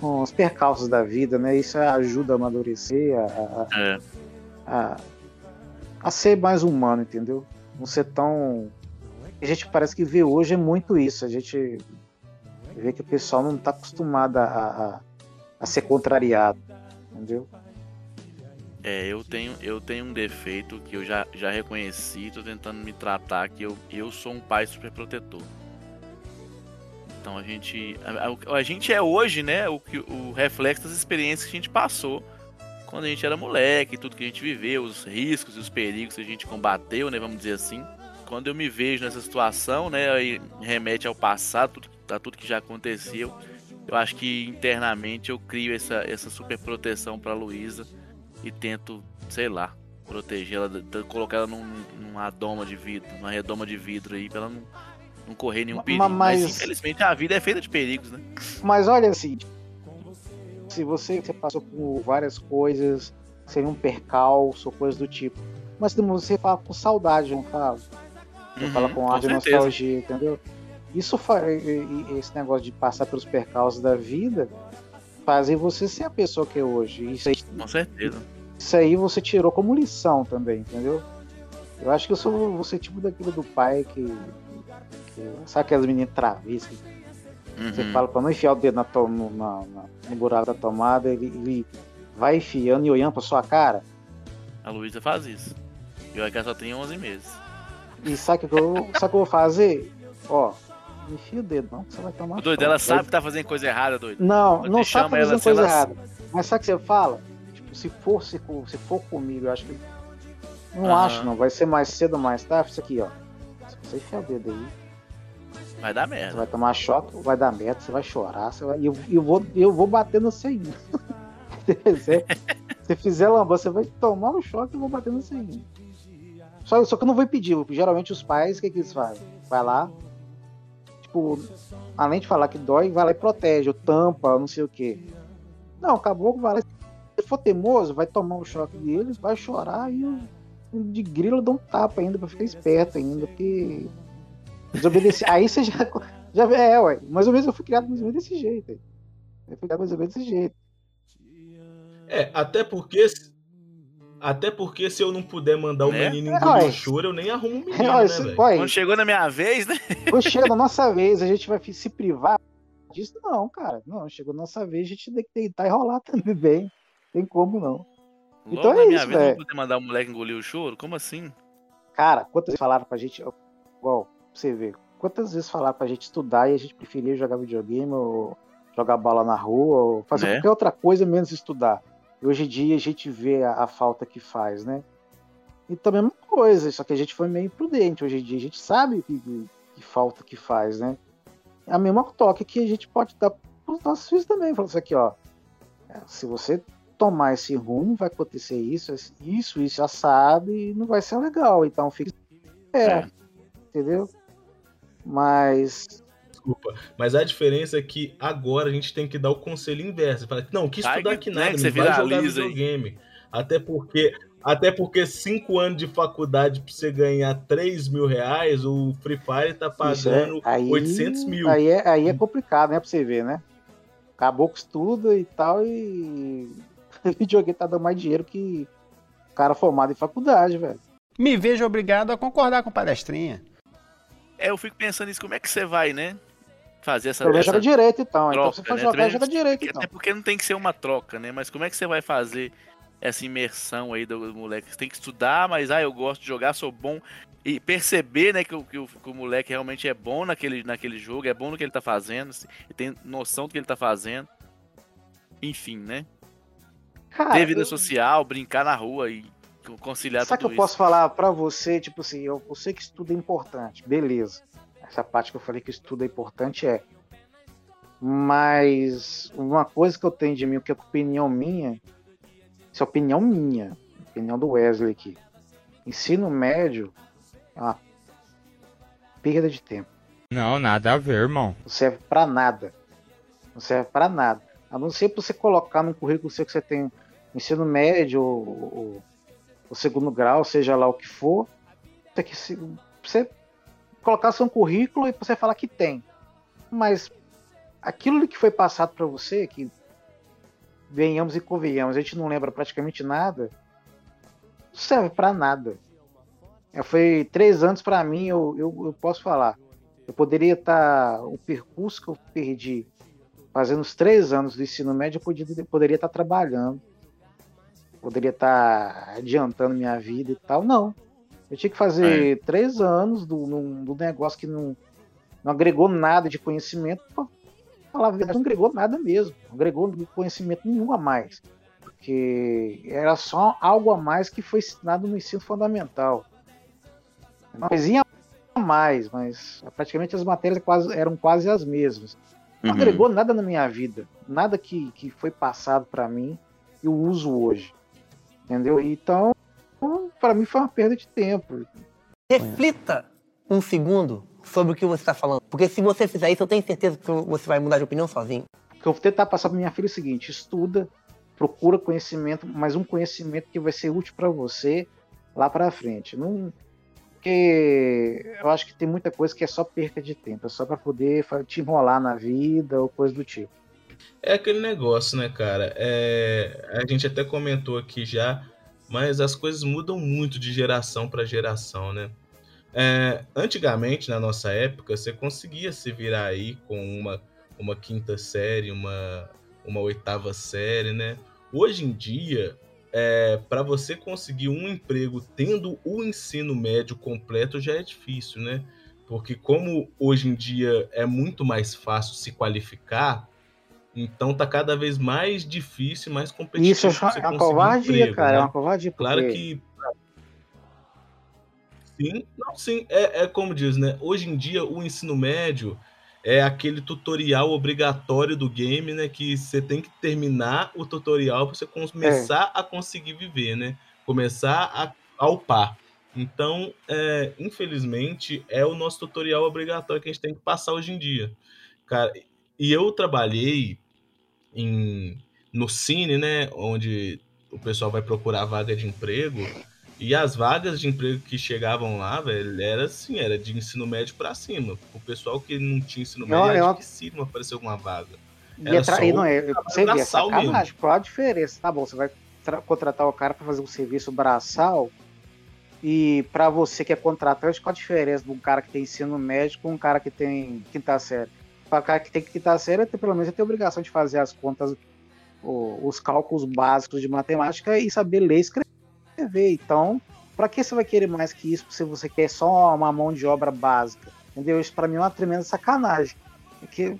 com os percalços da vida, né? Isso ajuda a amadurecer, a, a- É. a, a ser mais humano, entendeu? Não ser tão. A gente parece que vê hoje é muito isso. A gente vê que o pessoal não está acostumado a, a, a ser contrariado, entendeu? É, eu tenho, eu tenho um defeito que eu já, já reconheci, tô tentando me tratar, que eu, eu sou um pai super protetor. Então a gente. A, a- gente é hoje, né, o, o reflexo das experiências que a gente passou quando a gente era moleque, tudo que a gente viveu, os riscos e os perigos que a gente combateu, né, vamos dizer assim. Quando eu me vejo nessa situação, né, aí remete ao passado, tudo, a tudo que já aconteceu. Eu acho que internamente eu crio essa, essa super proteção pra Luísa e tento, sei lá, protegê-la, colocar ela num, numa doma de vidro, numa redoma de vidro aí, pra ela não, não correr nenhum perigo. Mas, mas- infelizmente a vida é feita de perigos, né? Mas olha assim, se você, você passou por várias coisas, seria um percalço, ou coisas do tipo. Mas você fala com saudade, não fala? Você Uhum, fala com com ar de nostalgia, entendeu? Isso faz esse negócio de passar pelos percalços da vida fazem você ser a pessoa que é hoje. Isso aí, Com certeza. isso aí você tirou como lição também, entendeu? Eu acho que eu sou você tipo daquilo do pai que, que sabe aquelas meninas travessas você Uhum. fala pra não enfiar o dedo na no, na- no buraco da tomada, ele, ele vai enfiando e olhando pra sua cara. A Luísa faz isso. E que ela só tem 11 meses. E sabe o que eu, sabe que eu vou fazer? Ó, enfia o dedo não, que você vai tomar. O doido, ela sabe que tá fazendo coisa errada, doido. Não, não você sabe chama ela fazendo coisa errada. Mas sabe o que você fala? Tipo, se for, se for, se for comigo, eu acho que. Não Aham. acho não, vai ser mais cedo ou mais tarde. Isso aqui, ó. Se você enfiar o dedo aí, Vai dar Você merda. vai tomar choque, vai dar merda, você vai chorar, você vai... e eu, eu vou, eu vou bater no seu ainda. Se fizer- Se fizer lambança, você vai tomar um choque e eu vou bater no seu ainda. Só, só que eu não vou impedir. Geralmente os pais, o que, que eles fazem? Vai lá, tipo, além de falar que dói, vai lá e protege, ou tampa, não sei o quê. Não, acabou que vai lá. Se for teimoso, vai tomar um choque deles, vai chorar e eu, de grilo dou um tapa ainda pra ficar esperto ainda, porque desobedecer. Aí você já, já é, ué. Mais ou menos eu fui criado mais ou menos desse jeito. Eu fui criado mais ou menos desse jeito. É, até porque. Até porque se eu não puder mandar o Né? menino É, engolir ué. o choro, eu nem arrumo o menino, É, né, ué, Quando chegou na minha vez, né? Quando chega na nossa vez, a gente vai se privar disso? Não, cara. Não, chegou na nossa vez, a gente tem que tentar enrolar também. Tem como não. Logo Então na é minha isso, vez, vou poder mandar o moleque engolir o choro? Como assim? Cara, quantas vezes falaram pra gente, igual, pra você ver, quantas vezes falaram pra gente estudar e a gente preferia jogar videogame ou jogar bola na rua ou fazer Né? qualquer outra coisa menos estudar. E hoje em dia a gente vê a, a falta que faz, né? Então a mesma coisa, só que a gente foi meio imprudente. Hoje em dia a gente sabe que, que, que falta que faz, né? É a mesma toque que a gente pode dar pros nossos filhos também. Falando isso aqui, ó. é, Se você tomar esse rumo, vai acontecer isso, isso, isso assado e não vai ser legal. Então fica é, entendeu? Mas Desculpa. Mas a diferença é que agora a gente tem que dar o conselho inverso. Fala, não, que estudar que- que né, nada, que você vai jogar aí. videogame. Até porque, até porque cinco anos de faculdade pra você ganhar 3 mil reais, o Free Fire tá Isso, é. pagando Aí- 800 mil. Aí é, aí é complicado, né? Pra você ver, né? Acabou que estuda e tal, e o videogame tá dando mais dinheiro que o cara formado em faculdade, velho. Me vejo obrigado a concordar com palestrinha. É, eu fico pensando nisso, como é que você vai, né? Fazer essa, essa joga direito então. então troca, você for né? jogar, Também- joga direito então. Até porque não tem que ser uma troca, né? Mas como é que você vai fazer essa imersão aí do moleque? Você tem que estudar, mas ah, eu gosto de jogar, sou bom. E perceber, né, que o, que o, que o moleque realmente é bom naquele, naquele jogo, é bom no que ele tá fazendo, assim, e tem noção do que ele tá fazendo. Enfim, né? Cara, Ter vida eu- social, brincar na rua e conciliar Sabe que tudo eu isso. posso falar pra você, tipo assim, eu, eu sei que estudo é importante, beleza. Essa parte que eu falei que estudo é importante é. Mas uma coisa que eu tenho de mim, que é opinião minha, isso é opinião minha, opinião do Wesley aqui. Ensino médio é uma perda de tempo. Não, nada a ver, irmão. Não serve pra nada. Não serve pra nada. A não ser pra você colocar no currículo seu que você tem ensino médio ou, ou- ou segundo grau, seja lá o que for. Você, você colocar seu currículo e você falar que tem. Mas aquilo que foi passado pra você, que venhamos e convenhamos, a gente não lembra praticamente nada, não serve pra nada. É, foi três anos pra mim, eu, eu, eu posso falar. Eu poderia estar. o percurso que eu perdi fazendo os três anos do ensino médio, eu poderia estar trabalhando. Poderia estar adiantando minha vida e tal. Não. Eu tinha que fazer três anos do, num- do negócio que não, não agregou nada de conhecimento. Pra falar a verdade, não agregou nada mesmo. Não agregou conhecimento nenhum a mais. Porque era só algo a mais que foi ensinado no ensino fundamental. Uma coisinha a mais, mas praticamente as matérias quase, eram quase as mesmas. Não Uhum. agregou nada na minha vida. Nada que, que foi passado para mim eu uso hoje. Entendeu? Então, para mim foi uma perda de tempo. Reflita um segundo sobre o que você está falando. Porque se você fizer isso, eu tenho certeza que você vai mudar de opinião sozinho. O que eu vou tentar passar para minha filha é o seguinte: estuda, procura conhecimento, mas um conhecimento que vai ser útil para você lá para frente. Não, porque eu acho que tem muita coisa que é só perca de tempo, é só para poder te enrolar na vida ou coisa do tipo. É aquele negócio, né, cara? É, a gente até comentou aqui já, mas as coisas mudam muito de geração para geração, né? É, antigamente, na nossa época, você conseguia se virar aí com uma, uma quinta série, uma, uma oitava série, né? Hoje em dia, é, para você conseguir um emprego tendo o ensino médio completo já é difícil, né? Porque como hoje em dia é muito mais fácil se qualificar, então tá cada vez mais difícil, mais competitivo. Isso é uma covardia, emprego, cara, né? é uma covardia. Claro porque- que Sim, não, sim. É, é como diz, né? Hoje em dia, o ensino médio é aquele tutorial obrigatório do game, né? Que você tem que terminar o tutorial para você começar a conseguir viver, né? Começar a, a upar. Então, é, infelizmente, é o nosso tutorial obrigatório que a gente tem que passar hoje em dia. Cara, e eu trabalhei em, no Cine, né? Onde o pessoal vai procurar vaga de emprego. E as vagas de emprego que chegavam lá, velho, era assim, era de ensino médio pra cima. O pessoal que não tinha ensino Não, médio, uma- é difícil aparecer alguma vaga. E, Era só e não é, você vê, é sacanagem. Qual a diferença? Tá bom, você vai tra- contratar o cara pra fazer um serviço braçal e pra você que é contratante, qual a diferença de um cara que tem ensino médio com um cara que tem quinta série? Para o cara que tem quinta série, tem, pelo menos ele tem a obrigação de fazer as contas, os cálculos básicos de matemática e saber ler e escrever. Então, pra que você vai querer mais que isso se você quer só uma mão de obra básica? Entendeu? Isso pra mim é uma tremenda sacanagem. Porque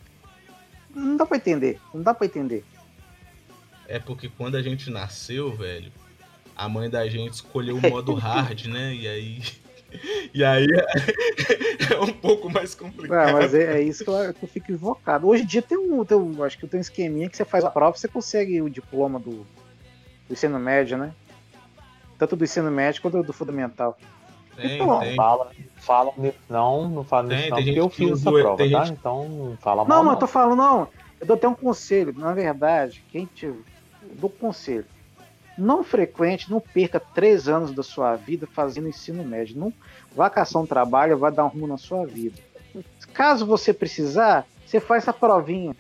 não dá pra entender. Não dá pra entender. É porque quando a gente nasceu, velho, a mãe da gente escolheu o modo hard, né? E aí. E aí é um pouco mais complicado. É, mas é, é isso que eu, que eu fico invocado. Hoje em dia tem um, tem um- Acho que tem um esqueminha que você faz a prova e você consegue o diploma do, do ensino médio, né? Tanto do ensino médio quanto do fundamental. Tem, Então, tem. Fala, fala não, não fala Tem, nisso não, porque eu fiz essa prova, tá? gente- Então não fala Não, mal mas não. eu tô falando, não. Eu dou até um conselho. Na verdade, quem te. Eu dou um conselho. Não frequente, não perca três anos da sua vida fazendo ensino médio. Não vá caçar um trabalho, vai dar um rumo na sua vida. Caso você precisar, você faz essa provinha.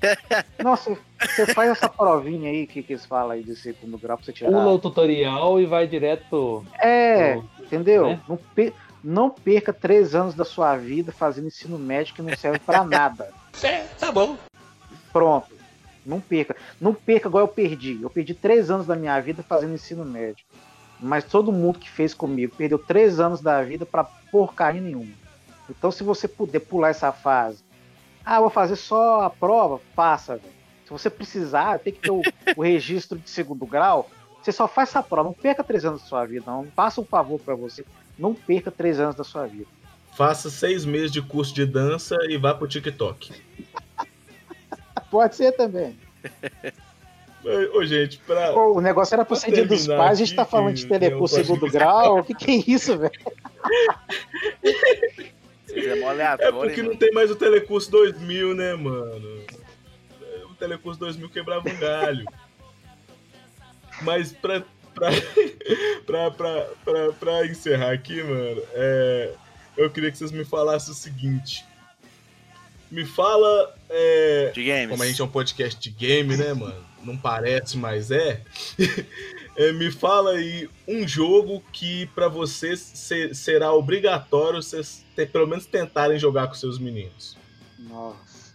Nossa, você faz essa provinha aí que, que eles falam aí de segundo grau pra você tirar. Pula o tutorial e vai direto pro... É, entendeu? né? Não, per- não perca três anos da sua vida fazendo ensino médio que não serve pra nada. tá bom. Pronto. Não perca. Não perca igual eu perdi. Eu perdi três anos da minha vida fazendo ensino médio. Mas todo mundo que fez comigo perdeu três anos da vida pra porcaria nenhuma. Então, se você puder pular essa fase, ah, vou fazer só a prova, passa. Se você precisar, tem que ter o, o registro de segundo grau. Você só faz essa prova. Não perca três anos da sua vida, não. Faça um favor pra você. Não perca três anos da sua vida. Faça seis meses de curso de dança e vá pro TikTok. Pode ser também. Ô, gente, pra. Pô, o negócio era pro pra ser dia dos pais, a gente tá falando de eu segundo grau. O que, que é isso, velho? É É porque não tem mais o Telecurso 2000, né, mano? O Telecurso 2000 quebrava um galho. Mas pra, pra, pra, pra, pra, pra encerrar aqui, mano, é, eu queria que vocês me falassem o seguinte. Me fala. É, De games. Como a gente é um podcast de game, né, mano? Não parece, mas é. É, me fala aí um jogo que pra vocês se- será obrigatório vocês ter- pelo menos tentarem jogar com seus meninos. Nossa.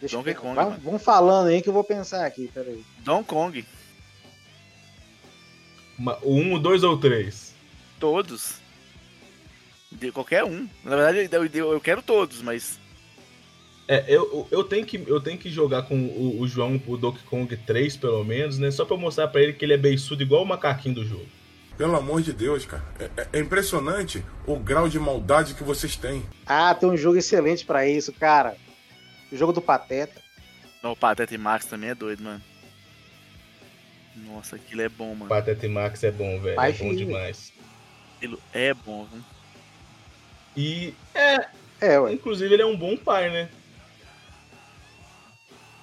Deixa Donkey eu... Kong, Vai- falando aí que eu vou pensar aqui, peraí. Donkey Kong. Uma- o um, dois ou três? Todos. De qualquer um. Na verdade, eu, eu, eu quero todos, mas. É, eu, eu, tenho que, eu tenho que jogar com o, o João o Donkey Kong 3, pelo menos, né? Só pra mostrar pra ele que ele é beiçudo igual o macaquinho do jogo. Pelo amor de Deus, cara. É, é- é impressionante o grau de maldade que vocês têm. Ah, tem um jogo excelente pra isso, cara. O jogo do Pateta. Não, o Pateta e Max também é doido, mano. Nossa, aquilo é bom, mano. Pateta e Max é bom, velho. Pai é bom filho. demais. Aquilo é bom, viu? E é. É, ué. Inclusive, ele é um bom pai, né?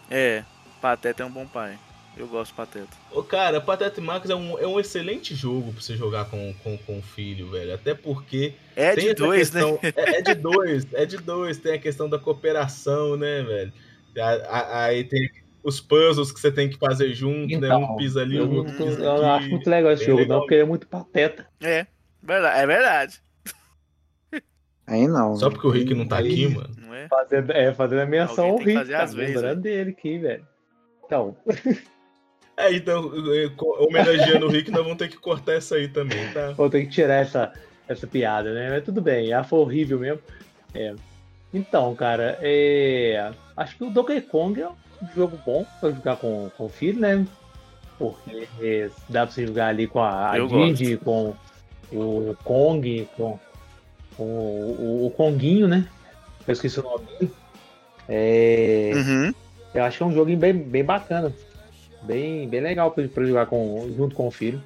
É, Pateta é um bom pai. Eu gosto do Pateta. Ô, cara, Pateta e Max é um, é um excelente jogo pra você jogar com, com, com o filho, velho. Até porque. É de dois, né? questão- É, é de dois, é de dois. Tem a questão da cooperação, né, velho? Aí tem os puzzles que você tem que fazer junto, né? Um pisa ali, eu, o outro pisa eu aqui. não acho muito legal esse jogo, legal. não, porque ele é muito pateta. É, verdade, é verdade. Aí não. Só porque o Rick não tá Aí- aqui, mano. Não é? Fazendo, é, fazendo a menção ao tem que Rick, fazer às vezes, lembrando dele aqui, velho. Então, É, então, homenageando o Rick, nós vamos ter que cortar essa aí também, tá? vou ter que tirar essa, essa piada, né? Mas tudo bem, ela foi horrível mesmo. É. Então, cara, é, acho que o Donkey Kong é um jogo bom pra jogar com, com o filho, né? Porque é, dá pra você jogar ali com a, a Didi, com, o Kong, com, o, o, o Konguinho, né? Eu esqueci o nome dele. É, Uhum. Eu acho que é um jogo bem, bem bacana. Bem, bem legal pra, pra jogar com, junto com o filho.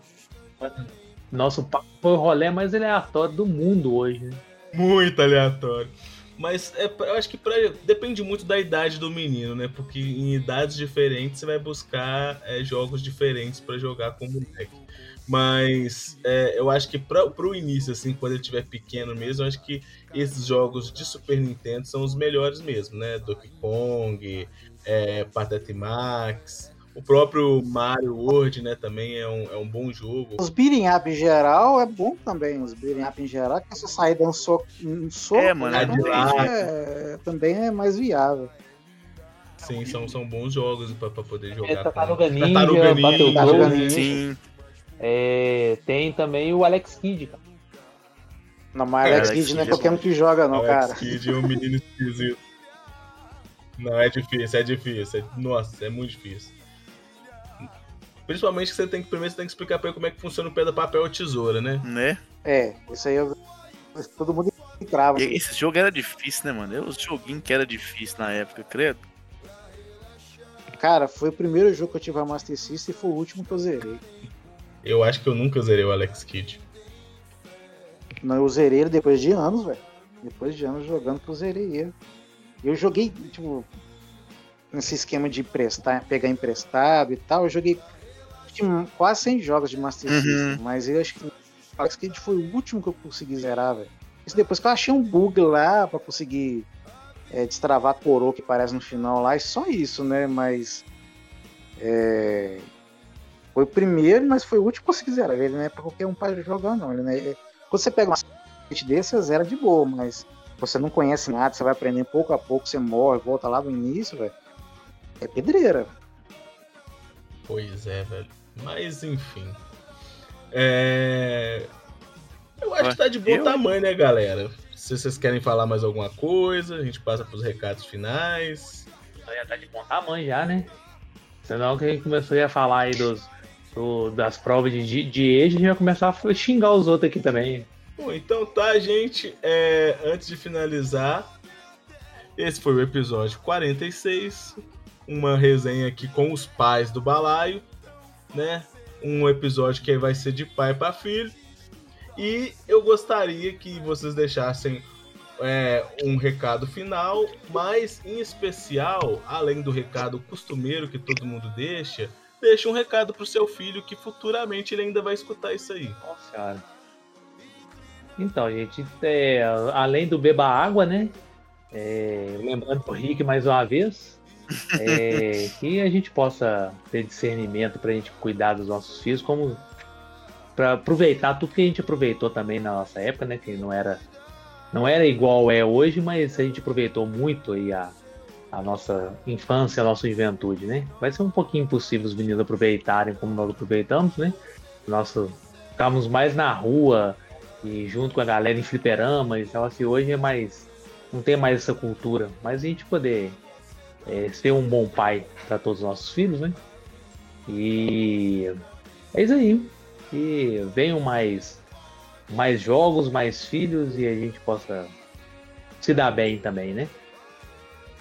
Nosso papo foi o rolê mais aleatório do mundo hoje, né? Muito aleatório. Mas é, eu acho que pra, depende muito da idade do menino, né? Porque em idades diferentes você vai buscar é, jogos diferentes pra jogar com o moleque. Mas é, eu acho que pra, pro início, assim, quando ele estiver pequeno mesmo, eu acho que esses jogos de Super Nintendo são os melhores mesmo, né? Donkey Kong, é, Patete Max, o próprio Mario World, né? Também é um, é um bom jogo. Os beating up em geral é bom também. Os beating up em geral, que você sair dando soco, um soco É, mano, é também, demais. é, também é mais viável. Sim, são, são bons jogos pra, pra poder jogar. É, com- Tartaruga Ninja, Tartaruga Ninja. Battletoads. Sim. É, tem também o Alex Kidd, cara. Não, mas Alex Alex Kidd não é Kidd é qualquer um que joga, não, Alex cara. Kidd é um menino esquisito. Não, é difícil, é difícil. é- Nossa, é muito difícil. Principalmente que você tem que primeiro você tem que explicar pra ele como é que funciona o pedra, papel ou tesoura, né? Né? É, isso aí eu, todo mundo entrava. E esse jogo era difícil, né, mano? Eu, os joguinhos que era difícil na época, credo. Cara, foi o primeiro jogo que eu tive a Master System e foi o último que eu zerei. Eu acho que eu nunca zerei o Alex Kidd. Não, eu zerei ele depois de anos, velho. Depois de anos jogando que eu zerei ele. Eu joguei, tipo, nesse esquema de emprestar, pegar emprestado e tal, eu joguei quase 100 jogos de Master Uhum. System, mas eu acho que o Alex Kidd foi o último que eu consegui zerar, velho. Isso depois que eu achei um bug lá pra conseguir é, destravar a coroa que aparece no final lá, e só isso, né? Mas. é, foi o primeiro, mas foi o último que eu consegui zerar. Ele não é pra qualquer um pra jogar, não. Ele não é- Quando você pega uma site desse, você zera de boa, mas você não conhece nada, você vai aprendendo pouco a pouco, você morre, volta lá no início, velho. É pedreira. Pois é, velho. Mas enfim. É. Eu acho que tá de bom Eu- tamanho, né, galera? Se vocês querem falar mais alguma coisa, a gente passa pros recados finais. Já tá de bom tamanho já, né? Senão que a gente começou a falar aí dos, do- das provas de, de eixo, a gente vai começar a xingar os outros aqui também. Bom, então tá, gente. É, antes de finalizar, esse foi o episódio 46. Uma resenha aqui com os pais do balaio, né? Um episódio que vai ser de pai para filho. E eu gostaria que vocês deixassem é, um recado final, mas em especial, além do recado costumeiro que todo mundo deixa, deixa um recado pro seu filho que futuramente ele ainda vai escutar isso aí. Nossa senhora. Então, gente, é, além do beba água, né? É, lembrando pro Rick mais uma vez, é, que a gente possa ter discernimento pra gente cuidar dos nossos filhos, como para aproveitar tudo que a gente aproveitou também na nossa época, né? Que não era não era igual é hoje, mas a gente aproveitou muito aí a, a nossa infância, a nossa juventude, né? Vai ser um pouquinho impossível os meninos aproveitarem como nós aproveitamos, né? Nossa, ficávamos mais na rua e junto com a galera em fliperama e tal, assim, hoje é mais não tem mais essa cultura, mas a gente poder é, ser um bom pai para todos os nossos filhos, né? E é isso aí. E venham mais mais jogos, mais filhos e a gente possa se dar bem também, né?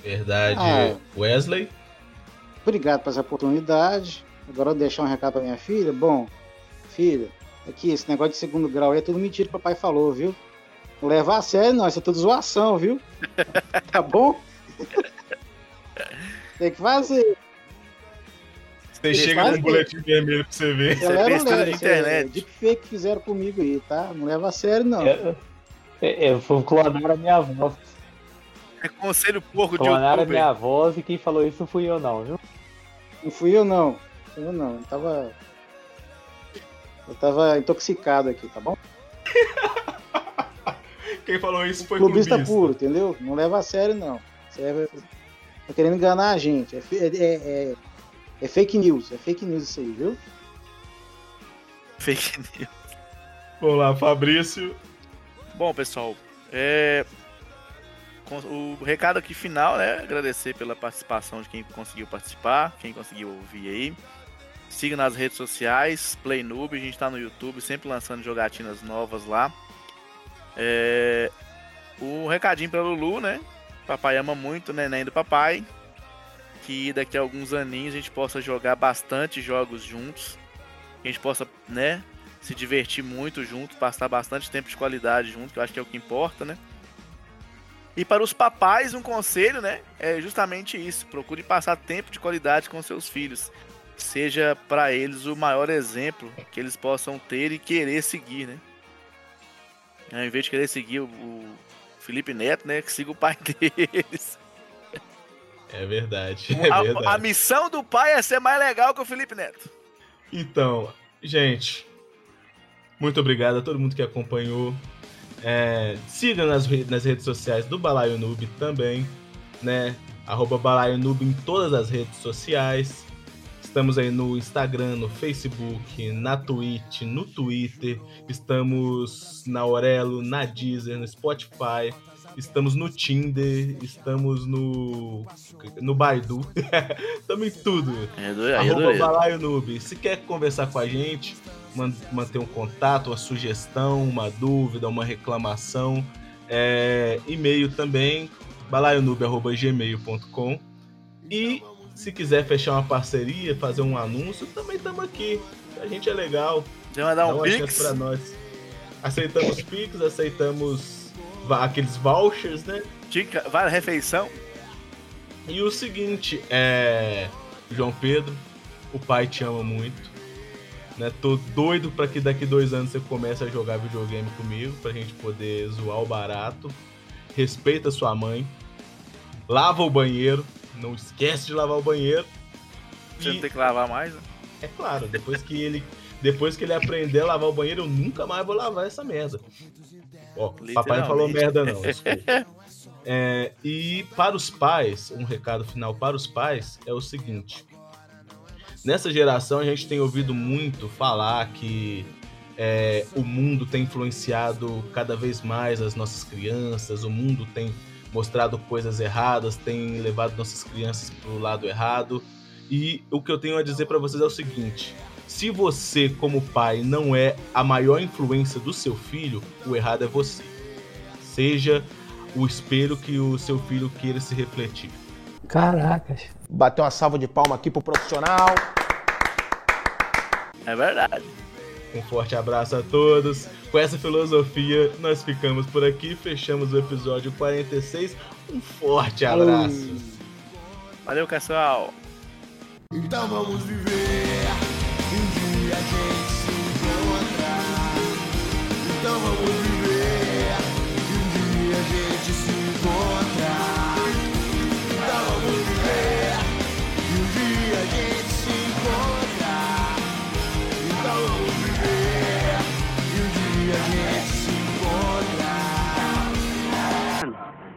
Verdade, Ah. Wesley. Obrigado por essa oportunidade. Agora eu vou deixar um recado pra minha filha. Bom, filha, aqui, esse negócio de segundo grau aí é tudo mentira que o papai falou, viu? Não levar a sério, não, isso é tudo zoação, viu? tá bom? Tem que fazer. Você chega um boletim vermelho pra você ver. Besteira leva, de isso é internet. deepfake que fizeram comigo aí, tá? Não leva a sério, não. É, é, é, foi clonar a minha voz. É conselho porco de Clonaram a youtuber. minha voz e quem falou isso não fui eu não, viu? Não fui eu, não. Eu, não. Eu tava. Eu tava intoxicado aqui, tá bom? Quem falou isso foi clubista, clubista. puro, entendeu? Não leva a sério, não. Você é- tá querendo enganar a gente. É, fe- é- é- é fake news, é fake news isso aí, viu? Fake news. Vamos lá, Fabrício. Bom, pessoal, é... o recado aqui final, né? Agradecer pela participação de quem conseguiu participar, quem conseguiu ouvir aí. Siga nas redes sociais, Play Noob, a gente tá no YouTube, sempre lançando jogatinas novas lá. É... O recadinho pra Lulu, né? Papai ama muito o neném do papai. Que daqui a alguns aninhos a gente possa jogar bastante jogos juntos. Que a gente possa, né? Se divertir muito junto, passar bastante tempo de qualidade junto, que eu acho que é o que importa, né? E para os papais, um conselho, né? É justamente isso. Procure passar tempo de qualidade com seus filhos. Seja para eles o maior exemplo que eles possam ter e querer seguir, né? Ao invés de querer seguir o, Felipe Neto, né? Que siga o pai deles. É verdade. É A- verdade. A, missão do pai é ser mais legal que o Felipe Neto. Então, gente, muito obrigado a todo mundo que acompanhou. É, siga nas, re- nas redes sociais do Balaio Noob também, né? Arroba Balaio Noob em todas as redes sociais. Estamos aí no Instagram, no Facebook, na Twitch, no Twitter. Estamos na Aurelo, na Deezer, no Spotify. Estamos no Tinder, estamos no no Baidu. Estamos em tudo. É do, aí é Arroba doido. Balaio Noob. Se quer conversar com a gente, manter um contato, uma sugestão, uma dúvida, uma reclamação, é, e-mail também, balaionoob.gmail.com e se quiser fechar uma parceria, fazer um anúncio, também estamos aqui. A gente é legal. Você vai dar um pix? pra nós. Aceitamos Pix, aceitamos aqueles vouchers, né? Dica, vale refeição. E o seguinte, é. João Pedro, o pai te ama muito. Né? Tô doido pra que daqui dois anos você comece a jogar videogame comigo, pra gente poder zoar o barato. Respeita sua mãe. Lava o banheiro. Não esquece de lavar o banheiro. Você não tem que lavar mais, né? É claro, depois que ele. Depois que ele aprender a lavar o banheiro, eu nunca mais vou lavar essa merda. Ó, papai não falou merda não, desculpa. É, e para os pais, um recado final para os pais é o seguinte: nessa geração a gente tem ouvido muito falar que é, o mundo tem influenciado cada vez mais as nossas crianças, o mundo tem mostrado coisas erradas, tem levado nossas crianças para o lado errado. E o que eu tenho a dizer para vocês é o seguinte: se você, como pai, não é a maior influência do seu filho, o errado é você. Seja o espelho que o seu filho queira se refletir. Caracas. Bateu uma salva de palma aqui pro profissional. É verdade. Um forte abraço a todos. Com essa filosofia, nós ficamos por aqui, fechamos o episódio 46. Um forte abraço. Valeu, pessoal. Então vamos viver. Um dia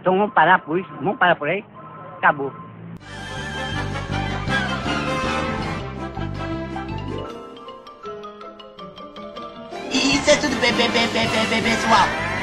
Então vamos parar por isso, vamos parar por aí. Acabou. Isso é tudo bem, bem, bem, pessoal.